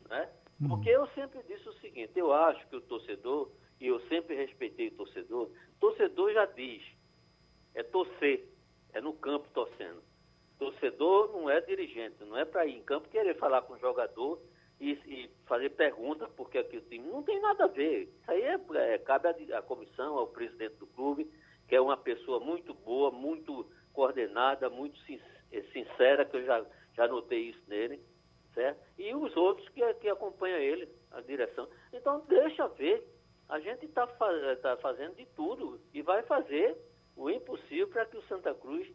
Né? Uhum. Porque eu sempre disse o seguinte, eu acho que o torcedor, e eu sempre respeitei o torcedor, torcedor já diz, é torcer, é no campo torcendo. Torcedor não é dirigente, não é para ir em campo querer falar com o jogador e, e fazer perguntas porque aqui o time não tem nada a ver. Isso aí é, é cabe à comissão, ao presidente do clube, que é uma pessoa muito boa, muito coordenada, muito é, sincera, que eu já, já notei isso nele, certo? E os outros que, que acompanham ele, a direção. Então, deixa ver. A gente está tá fazendo de tudo e vai fazer o impossível para que o Santa Cruz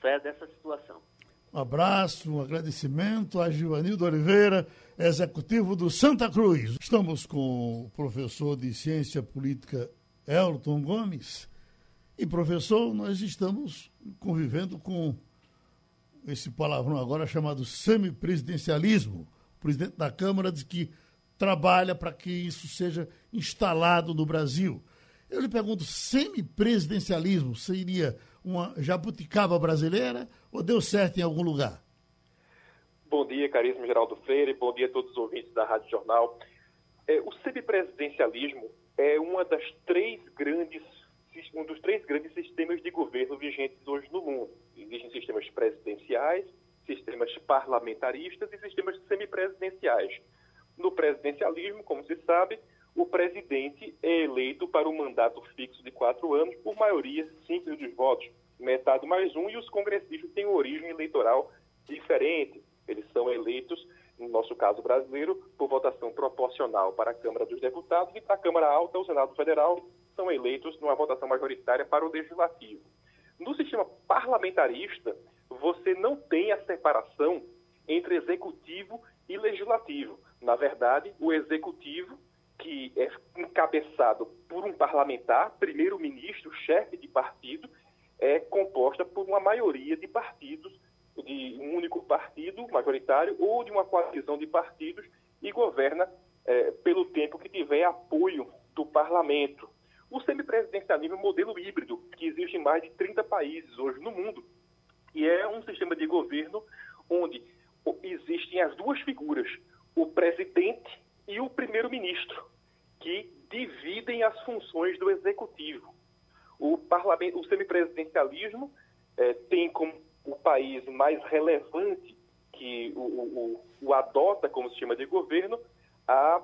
saia dessa situação. Um abraço, um agradecimento a Givanildo Oliveira, executivo do Santa Cruz. Estamos com o professor de Ciência Política Elton Gomes. E, professor, nós estamos convivendo com esse palavrão agora chamado semipresidencialismo. O presidente da Câmara diz que trabalha para que isso seja instalado no Brasil. Eu lhe pergunto, semipresidencialismo seria uma jabuticaba brasileira ou deu certo em algum lugar? Bom dia, caríssimo Geraldo Freire, bom dia a todos os ouvintes da Rádio Jornal. É, o semipresidencialismo é uma das três grandes, um dos três grandes sistemas de governo vigentes hoje no mundo. Existem sistemas presidenciais, sistemas parlamentaristas e sistemas semipresidenciais. No presidencialismo, como se sabe, o presidente é eleito para um mandato fixo de quatro anos por maioria simples dos votos, metade mais um, e os congressistas têm origem eleitoral diferente. Eles são eleitos, no nosso caso brasileiro, por votação proporcional para a Câmara dos Deputados e para a Câmara Alta, o Senado Federal, são eleitos numa votação majoritária para o Legislativo. No sistema parlamentarista, você não tem a separação entre executivo e legislativo. Na verdade, o executivo que é encabeçado por um parlamentar, primeiro-ministro, chefe de partido, é composta por uma maioria de partidos, de um único partido majoritário ou de uma coalizão de partidos e governa é, pelo tempo que tiver apoio do parlamento. O semipresidencialismo é um modelo híbrido que existe em mais de 30 países hoje no mundo e é um sistema de governo onde existem as duas figuras, o presidente e o primeiro-ministro, que dividem as funções do executivo. O, parlamento, o semipresidencialismo eh, tem como o país mais relevante que o, o, o adota como sistema de governo a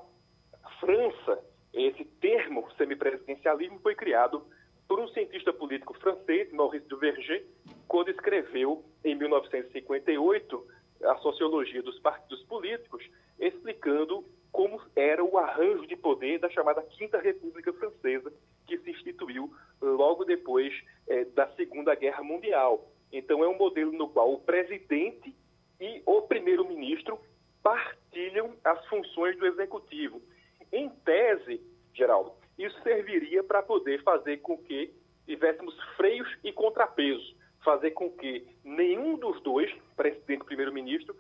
França. Esse termo semipresidencialismo foi criado por um cientista político francês, Maurice Duverger, quando escreveu em 1958 a sociologia dos partidos políticos, explicando como era o arranjo de poder da chamada Quinta República Francesa, que se instituiu logo depois eh, da Segunda Guerra Mundial. Então, é um modelo no qual o presidente e o primeiro-ministro partilham as funções do executivo. Em tese, Geraldo, isso serviria para poder fazer com que tivéssemos freios e contrapesos, fazer com que nenhum dos dois, presidente e primeiro-ministro,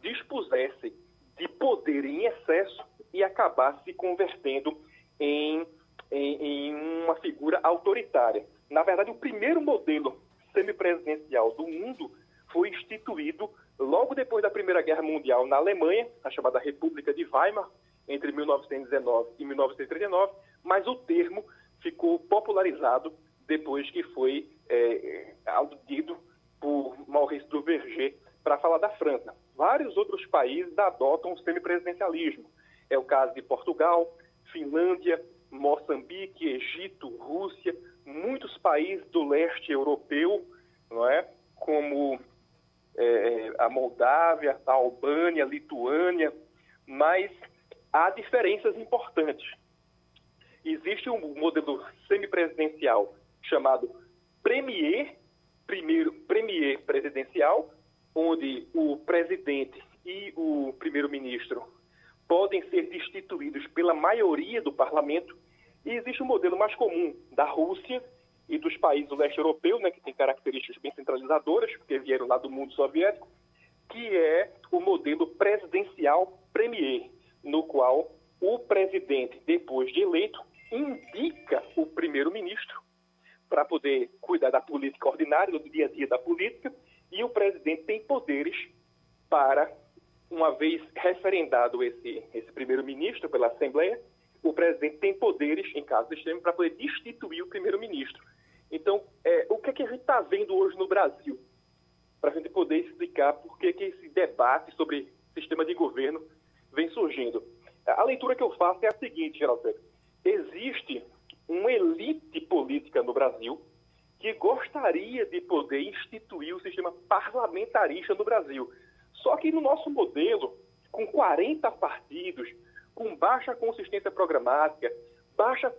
dispusesse de poder em excesso e acabar se convertendo em, em, em uma figura autoritária. Na verdade, o primeiro modelo semipresidencial do mundo foi instituído logo depois da Primeira Guerra Mundial na Alemanha, a chamada República de Weimar, entre 1919 e 1939, mas o termo ficou popularizado depois que foi é, por Maurice Duverger para falar da França. Vários outros países adotam o semipresidencialismo. É o caso de Portugal, Finlândia, Moçambique, Egito, Rússia, muitos países do leste europeu, não é? como é, a Moldávia, a Albânia, a Lituânia, mas há diferenças importantes. Existe um modelo semipresidencial chamado Premier, primeiro Premier presidencial, onde o presidente e o primeiro-ministro podem ser destituídos pela maioria do parlamento, e existe um modelo mais comum da Rússia e dos países do leste europeu, né, que tem características bem centralizadoras, porque vieram lá do mundo soviético, que é o modelo presidencial premier, no qual o presidente, depois de eleito, indica o primeiro-ministro para poder cuidar da política ordinária, do dia a dia da política, e o presidente tem poderes para, uma vez referendado esse, esse primeiro-ministro pela Assembleia, o presidente tem poderes, em caso extremo, para poder destituir o primeiro-ministro. Então, é, o que, é que a gente está vendo hoje no Brasil? Para a gente poder explicar por que, que esse debate sobre sistema de governo vem surgindo. A leitura que eu faço é a seguinte, Geraldo. Existe uma elite política no Brasil que gostaria de poder instituir o sistema parlamentarista no Brasil. Só que no nosso modelo, com 40 partidos, com baixa consistência programática, baixa,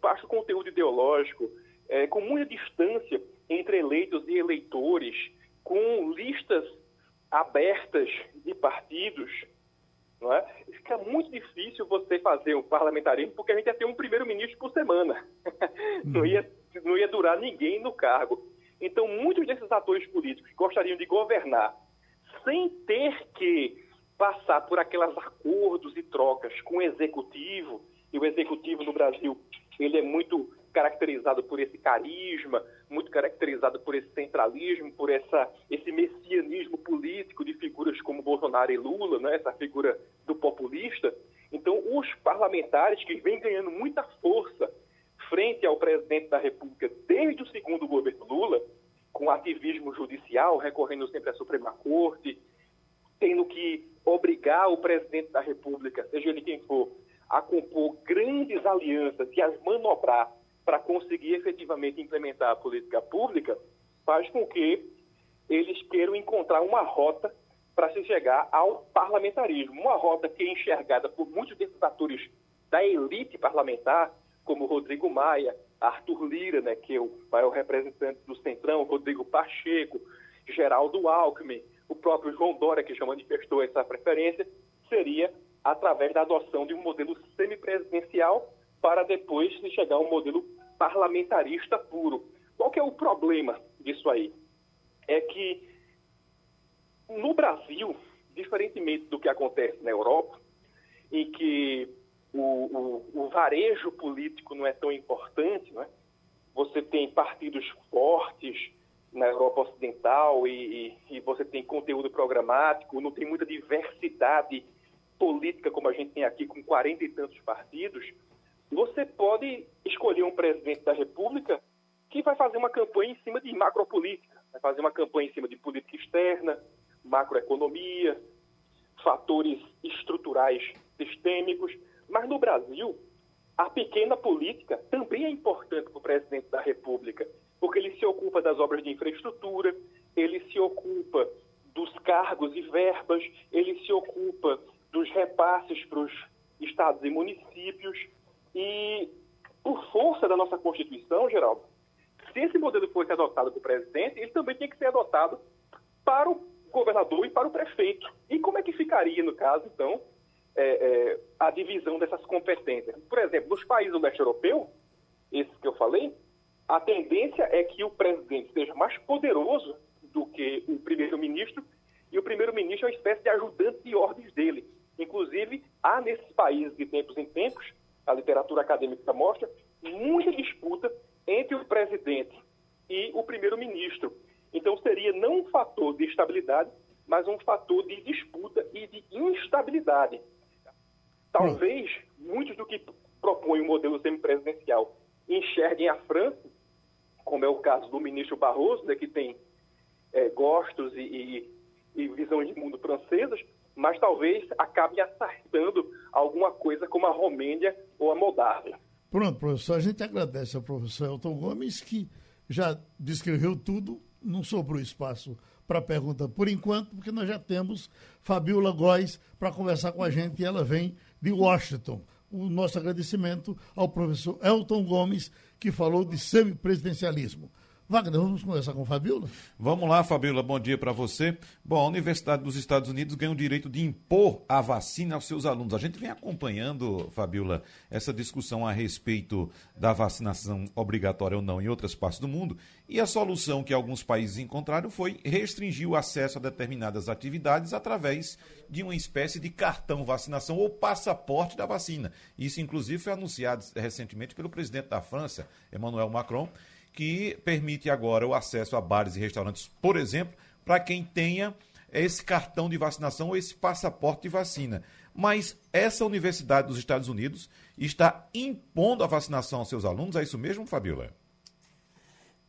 baixo conteúdo ideológico, é, com muita distância entre eleitos e eleitores, com listas abertas de partidos, não é? fica muito difícil você fazer um parlamentarismo, porque a gente ia ter um primeiro-ministro por semana. não, ia, não ia durar ninguém no cargo. Então, muitos desses atores políticos gostariam de governar sem ter que passar por aquelas acordos e trocas com o executivo, e o executivo no Brasil ele é muito caracterizado por esse carisma, muito caracterizado por esse centralismo, por essa, esse messianismo político de figuras como Bolsonaro e Lula, né, essa figura do populista. Então, os parlamentares que vêm ganhando muita força frente ao presidente da República desde o segundo governo Lula, com ativismo judicial, recorrendo sempre à Suprema Corte, tendo que obrigar o presidente da República, seja ele quem for, a compor grandes alianças e as manobrar para conseguir efetivamente implementar a política pública, faz com que eles queiram encontrar uma rota para se chegar ao parlamentarismo. Uma rota que é enxergada por muitos desses atores da elite parlamentar, como Rodrigo Maia, Arthur Lira, né, que é o maior representante do Centrão, Rodrigo Pacheco, Geraldo Alckmin, o próprio João Dória, que já manifestou essa preferência, seria através da adoção de um modelo semipresidencial para depois chegar a um modelo parlamentarista puro. Qual que é o problema disso aí? É que no Brasil, diferentemente do que acontece na Europa, em que o, o, o varejo político não é tão importante, né? você tem partidos fortes na Europa Ocidental e, e, e você tem conteúdo programático, não tem muita diversidade política como a gente tem aqui com 40 e tantos partidos, você pode escolher um presidente da República que vai fazer uma campanha em cima de macropolítica, vai fazer uma campanha em cima de política externa, macroeconomia, fatores estruturais sistêmicos. Mas no Brasil, a pequena política também é importante para o presidente da República, porque ele se ocupa das obras de infraestrutura, ele se ocupa dos cargos e verbas, ele se ocupa dos repasses para os estados e municípios, e, por força da nossa Constituição, Geraldo, se esse modelo fosse adotado pelo presidente, ele também tinha que ser adotado para o governador e para o prefeito. E como é que ficaria, no caso, então, é, é, a divisão dessas competências? Por exemplo, nos países do leste europeu, esses que eu falei, a tendência é que o presidente seja mais poderoso do que o primeiro-ministro, e o primeiro-ministro é uma espécie de ajudante de ordens dele. Inclusive, há nesses países, de tempos em tempos, a literatura acadêmica mostra, muita disputa entre o presidente e o primeiro-ministro. Então seria não um fator de estabilidade, mas um fator de disputa e de instabilidade. Talvez muitos do que propõem o modelo semipresidencial enxerguem a França, como é o caso do ministro Barroso, né, que tem é, gostos e, e, e visões de mundo francesas, mas talvez acabe acertando alguma coisa como a Romênia ou a Moldávia. Pronto, professor, a gente agradece ao professor Elton Gomes, que já descreveu tudo, não sobrou espaço para pergunta por enquanto, porque nós já temos Fabiola Góes para conversar com a gente e ela vem de Washington. O nosso agradecimento ao professor Elton Gomes, que falou de semipresidencialismo. Wagner, vamos conversar com Fabiola? Vamos lá, Fabiola, bom dia para você. Bom, a Universidade dos Estados Unidos ganha o direito de impor a vacina aos seus alunos. A gente vem acompanhando, Fabiola, essa discussão a respeito da vacinação obrigatória ou não em outras partes do mundo. E a solução que alguns países encontraram foi restringir o acesso a determinadas atividades através de uma espécie de cartão vacinação ou passaporte da vacina. Isso, inclusive, foi anunciado recentemente pelo presidente da França, Emmanuel Macron que permite agora o acesso a bares e restaurantes, por exemplo, para quem tenha esse cartão de vacinação ou esse passaporte de vacina. Mas essa universidade dos Estados Unidos está impondo a vacinação aos seus alunos, é isso mesmo, Fabiola?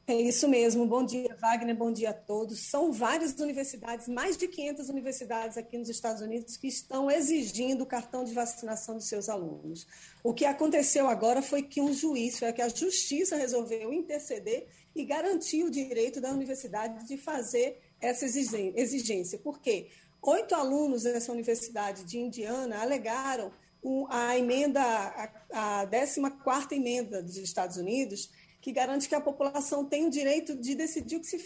É isso mesmo. Bom dia, Wagner. Bom dia a todos. São várias universidades, mais de 500 universidades aqui nos Estados Unidos, que estão exigindo o cartão de vacinação de seus alunos. O que aconteceu agora foi que um juiz, foi que a justiça resolveu interceder e garantir o direito da universidade de fazer essa exigência. Por quê? Oito alunos dessa universidade de Indiana alegaram a emenda, a 14ª emenda dos Estados Unidos, que garante que a população tem o direito de decidir o que, se,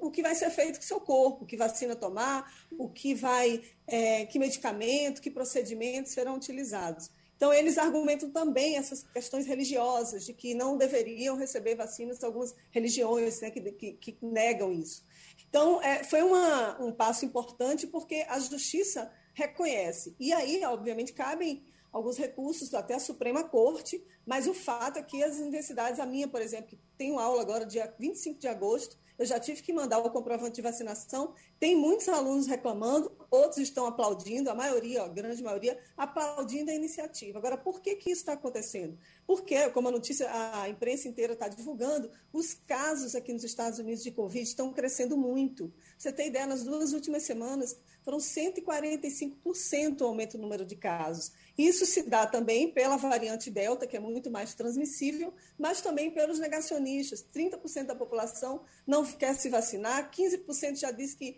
o que vai ser feito com o seu corpo, que vacina tomar, o que vai, é, que medicamento, que procedimentos serão utilizados. Então, eles argumentam também essas questões religiosas, de que não deveriam receber vacinas algumas religiões né, que, que, que, negam isso. Então, é, foi uma, um passo importante porque a justiça reconhece. E aí, obviamente, cabem alguns recursos até a Suprema Corte, mas o fato é que as universidades, a minha, por exemplo, que tenho aula agora dia 25 de agosto, eu já tive que mandar o comprovante de vacinação. Tem muitos alunos reclamando, outros estão aplaudindo, a maioria, a grande maioria, aplaudindo a iniciativa. Agora, por que, que isso está acontecendo? Porque, como a notícia, a imprensa inteira está divulgando, os casos aqui nos Estados Unidos de Covid estão crescendo muito. Você tem ideia, nas duas últimas semanas foram 145% o aumento no número de casos. Isso se dá também pela variante Delta, que é muito mais transmissível, mas também pelos negacionistas. 30% da população não quer se vacinar, 15% já diz que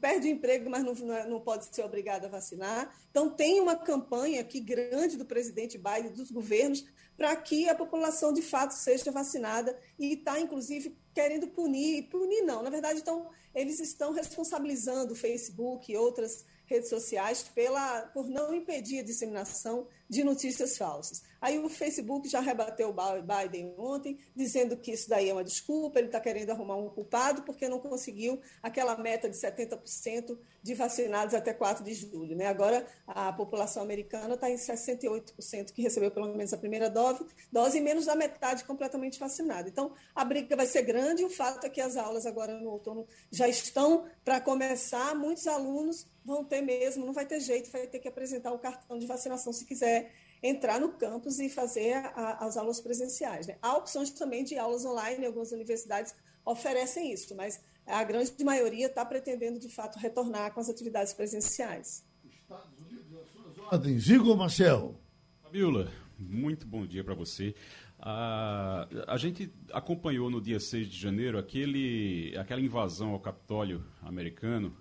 perde o emprego, mas não, não, é, pode ser obrigado a vacinar. Então, tem uma campanha aqui grande do presidente Biden, dos governos, para que a população de fato seja vacinada e está, inclusive, querendo punir. Punir não, na verdade, então, eles estão responsabilizando o Facebook e outras redes sociais pela, por não impedir a disseminação de notícias falsas. Aí o Facebook já rebateu o Biden ontem, dizendo que isso daí é uma desculpa, ele está querendo arrumar um culpado porque não conseguiu aquela meta de 70% de vacinados até 4 de julho. Né? Agora, a população americana está em 68% que recebeu pelo menos a primeira dose, dose e menos da metade completamente vacinada. Então, a briga vai ser grande e o fato é que as aulas agora no outono já estão para começar, muitos alunos vão ter mesmo, não vai ter jeito, vai ter que apresentar o cartão de vacinação se quiser entrar no campus e fazer a, as aulas presenciais. Né? Há opções também de aulas online, algumas universidades oferecem isso, mas a grande maioria está pretendendo, de fato, retornar com as atividades presenciais. Estados Unidos, as suas ordens. Igor Marcel. Fabiola, muito bom dia para você. A, a gente acompanhou no dia 6 de janeiro aquele, aquela invasão ao Capitólio americano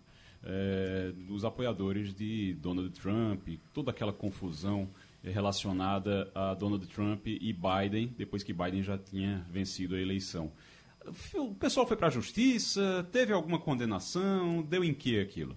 é, dos apoiadores de Donald Trump, toda aquela confusão relacionada a Donald Trump e Biden, depois que Biden já tinha vencido a eleição. O pessoal foi para a justiça, teve alguma condenação, deu em que aquilo?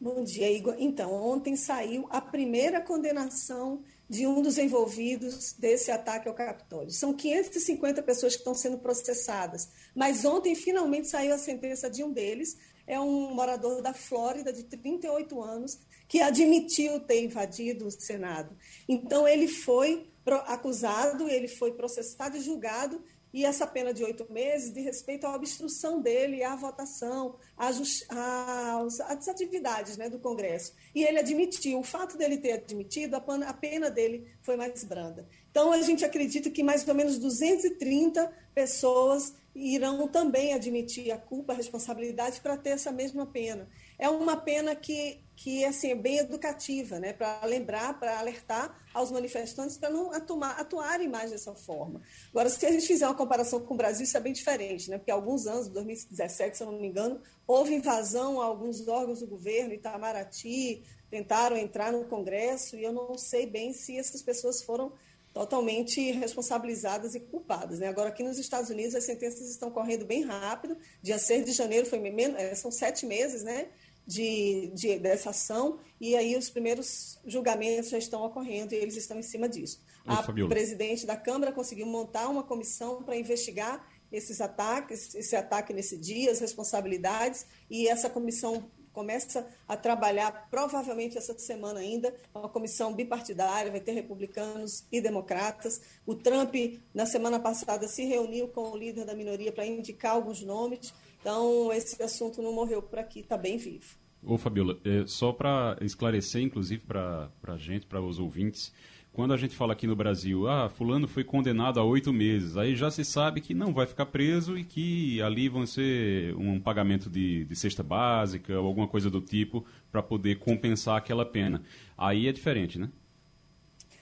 Bom dia, Igor. Então, ontem saiu a primeira condenação de um dos envolvidos desse ataque ao Capitólio. São 550 pessoas que estão sendo processadas, mas ontem finalmente saiu a sentença de um deles, é um morador da Flórida de 38 anos que admitiu ter invadido o Senado. Então ele foi acusado, ele foi processado e julgado e essa pena de oito meses de respeito à obstrução dele à votação, às, atividades né, do Congresso. E ele admitiu, o fato dele ter admitido, a pena dele foi mais branda. Então, a gente acredita que mais ou menos 230 pessoas irão também admitir a culpa, a responsabilidade para ter essa mesma pena. É uma pena que, que assim, é bem educativa, né? para lembrar, para alertar aos manifestantes para não atuar, atuarem mais dessa forma. Agora, se a gente fizer uma comparação com o Brasil, isso é bem diferente, né? porque há alguns anos, 2017, se eu não me engano, houve invasão a alguns órgãos do governo, Itamaraty, tentaram entrar no Congresso, e eu não sei bem se essas pessoas foram totalmente responsabilizadas e culpadas. Né? Agora, aqui nos Estados Unidos, as sentenças estão correndo bem rápido. Dia 6 de janeiro foi é, são sete meses né, de, de, dessa ação, e aí os primeiros julgamentos já estão ocorrendo e eles estão em cima disso. Ô, a Fabiola. presidente da Câmara conseguiu montar uma comissão para investigar esses ataques, esse ataque nesse dia, as responsabilidades, e essa comissão começa a trabalhar, provavelmente essa semana ainda, uma comissão bipartidária, vai ter republicanos e democratas. O Trump, na semana passada, se reuniu com o líder da minoria para indicar alguns nomes. Então, esse assunto não morreu por aqui, está bem vivo. Ô, Fabiola, é, só para esclarecer, inclusive, para a gente, para os ouvintes, quando a gente fala aqui no Brasil, ah, fulano foi condenado a oito meses, aí já se sabe que não vai ficar preso e que ali vão ser um pagamento de, de cesta básica ou alguma coisa do tipo para poder compensar aquela pena. Aí é diferente, né?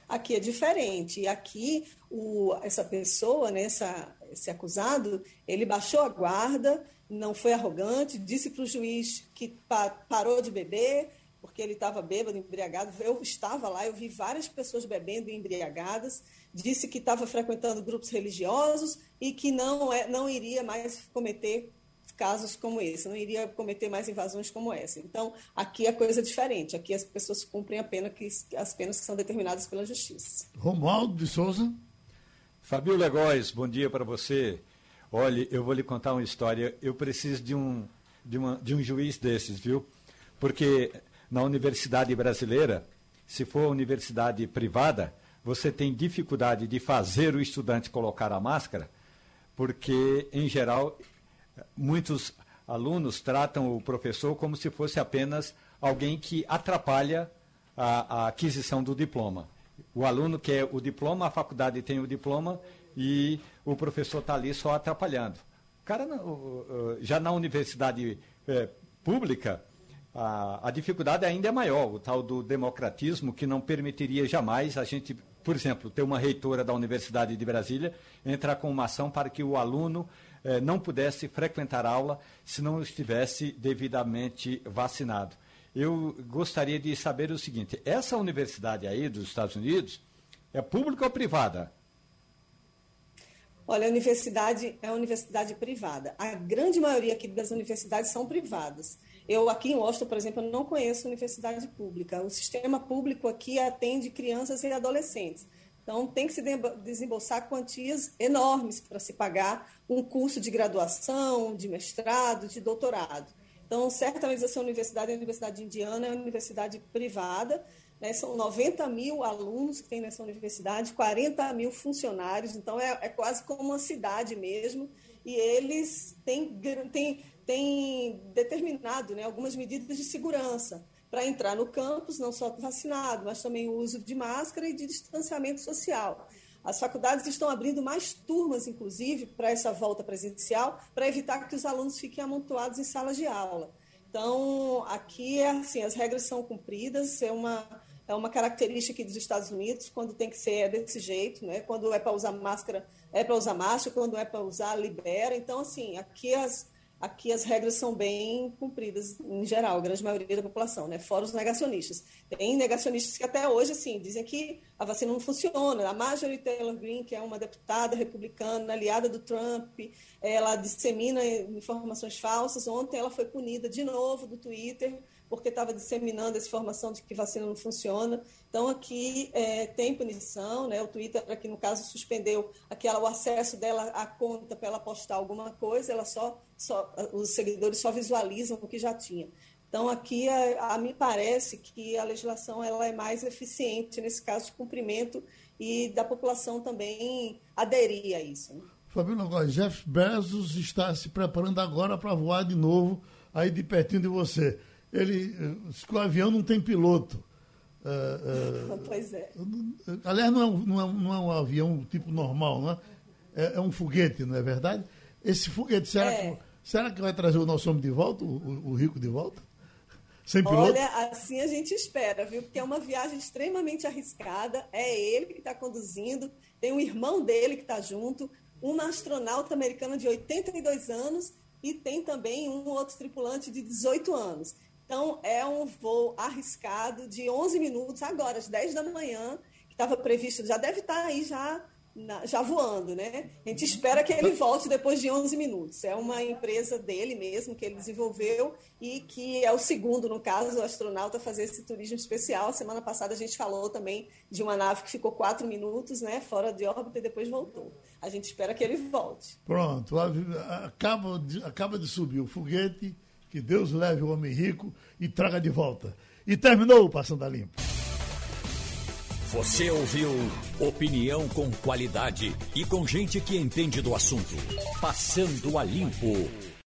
Aqui é diferente. E aqui, o, essa pessoa, né, essa, esse acusado, ele baixou a guarda, não foi arrogante, disse para o juiz que pa, parou de beber, porque ele estava bêbado, embriagado. Eu estava lá, eu vi várias pessoas bebendo e embriagadas. Disse que estava frequentando grupos religiosos e que não, é, não iria mais cometer casos como esse, não iria cometer mais invasões como essa. Então, aqui é coisa diferente. Aqui as pessoas cumprem a pena que as penas que são determinadas pela justiça. Romualdo de Souza. Fabio Legóis, bom dia para você. Olhe, eu vou lhe contar uma história. Eu preciso de um, de, uma, de um juiz desses, viu? Porque na universidade brasileira, se for universidade privada, você tem dificuldade de fazer o estudante colocar a máscara, porque, em geral, muitos alunos tratam o professor como se fosse apenas alguém que atrapalha a, a aquisição do diploma. O aluno quer o diploma, a faculdade tem o diploma e o professor está ali só atrapalhando. O cara, já na universidade é, pública, a, a dificuldade ainda é maior, o tal do democratismo, que não permitiria jamais a gente, por exemplo, ter uma reitora da Universidade de Brasília entrar com uma ação para que o aluno eh, não pudesse frequentar aula se não estivesse devidamente vacinado. Eu gostaria de saber o seguinte: essa universidade aí dos Estados Unidos é pública ou privada? Olha, a universidade é uma universidade privada. A grande maioria aqui das universidades são privadas. Eu aqui em Washington, por exemplo, não conheço universidade pública. O sistema público aqui atende crianças e adolescentes. Então, tem que se desembolsar quantias enormes para se pagar um curso de graduação, de mestrado, de doutorado. Então, certamente essa universidade, a Universidade Indiana, é uma universidade privada, né? são 90 mil alunos que tem nessa universidade, 40 mil funcionários, então é, é quase como uma cidade mesmo, e eles têm, têm tem determinado né, algumas medidas de segurança para entrar no campus, não só vacinado, mas também o uso de máscara e de distanciamento social. As faculdades estão abrindo mais turmas, inclusive, para essa volta presencial, para evitar que os alunos fiquem amontoados em salas de aula. Então, aqui é assim, as regras são cumpridas, é uma, é uma característica dos Estados Unidos, quando tem que ser desse jeito, né? quando é para usar máscara, é para usar máscara, quando é para usar, libera. Então, assim, aqui as, aqui as regras são bem cumpridas em geral, a grande maioria da população, né? Fora os negacionistas. Tem negacionistas que até hoje, assim, dizem que a vacina não funciona. A Marjorie Taylor Greene, que é uma deputada republicana, aliada do Trump, ela dissemina informações falsas. Ontem ela foi punida de novo do Twitter porque estava disseminando essa informação de que vacina não funciona. Então, aqui é, tem punição, né? o Twitter, aqui no caso, suspendeu aquela, o acesso dela à conta para ela postar alguma coisa, ela só, só, os seguidores só visualizam o que já tinha. Então, aqui, a, a me parece que a legislação ela é mais eficiente nesse caso de cumprimento e da população também aderir a isso. Né? Fabíola, agora, Jeff Bezos está se preparando agora para voar de novo aí de pertinho de você. Ele, eh, o avião não tem piloto. Uh, uh, pois é. Aliás, não é, um, não, é, não é um avião tipo normal, não é? é? é? um foguete, não é verdade? Esse foguete, será, é. que, será que vai trazer o nosso homem de volta, o, o, o Rico de volta? Sem piloto? Olha, assim a gente espera, viu? Porque é uma viagem extremamente arriscada. É ele que está conduzindo, tem um irmão dele que está junto, uma astronauta americana de 82 anos e tem também um outro tripulante de 18 anos. Então, é um voo arriscado de 11 minutos, agora, às 10 da manhã, que estava previsto, já deve estar aí já, já voando, né? A gente espera que ele volte depois de 11 minutos. É uma empresa dele mesmo, que ele desenvolveu e que é o segundo, no caso, o astronauta a fazer esse turismo especial. Semana passada a gente falou também de uma nave que ficou 4 minutos, né, fora de órbita e depois voltou. A gente espera que ele volte. Pronto, acaba de, acaba de subir o foguete que Deus leve o homem rico e traga de volta. E terminou o Passando a Limpo. Você ouviu opinião com qualidade e com gente que entende do assunto. Passando a Limpo.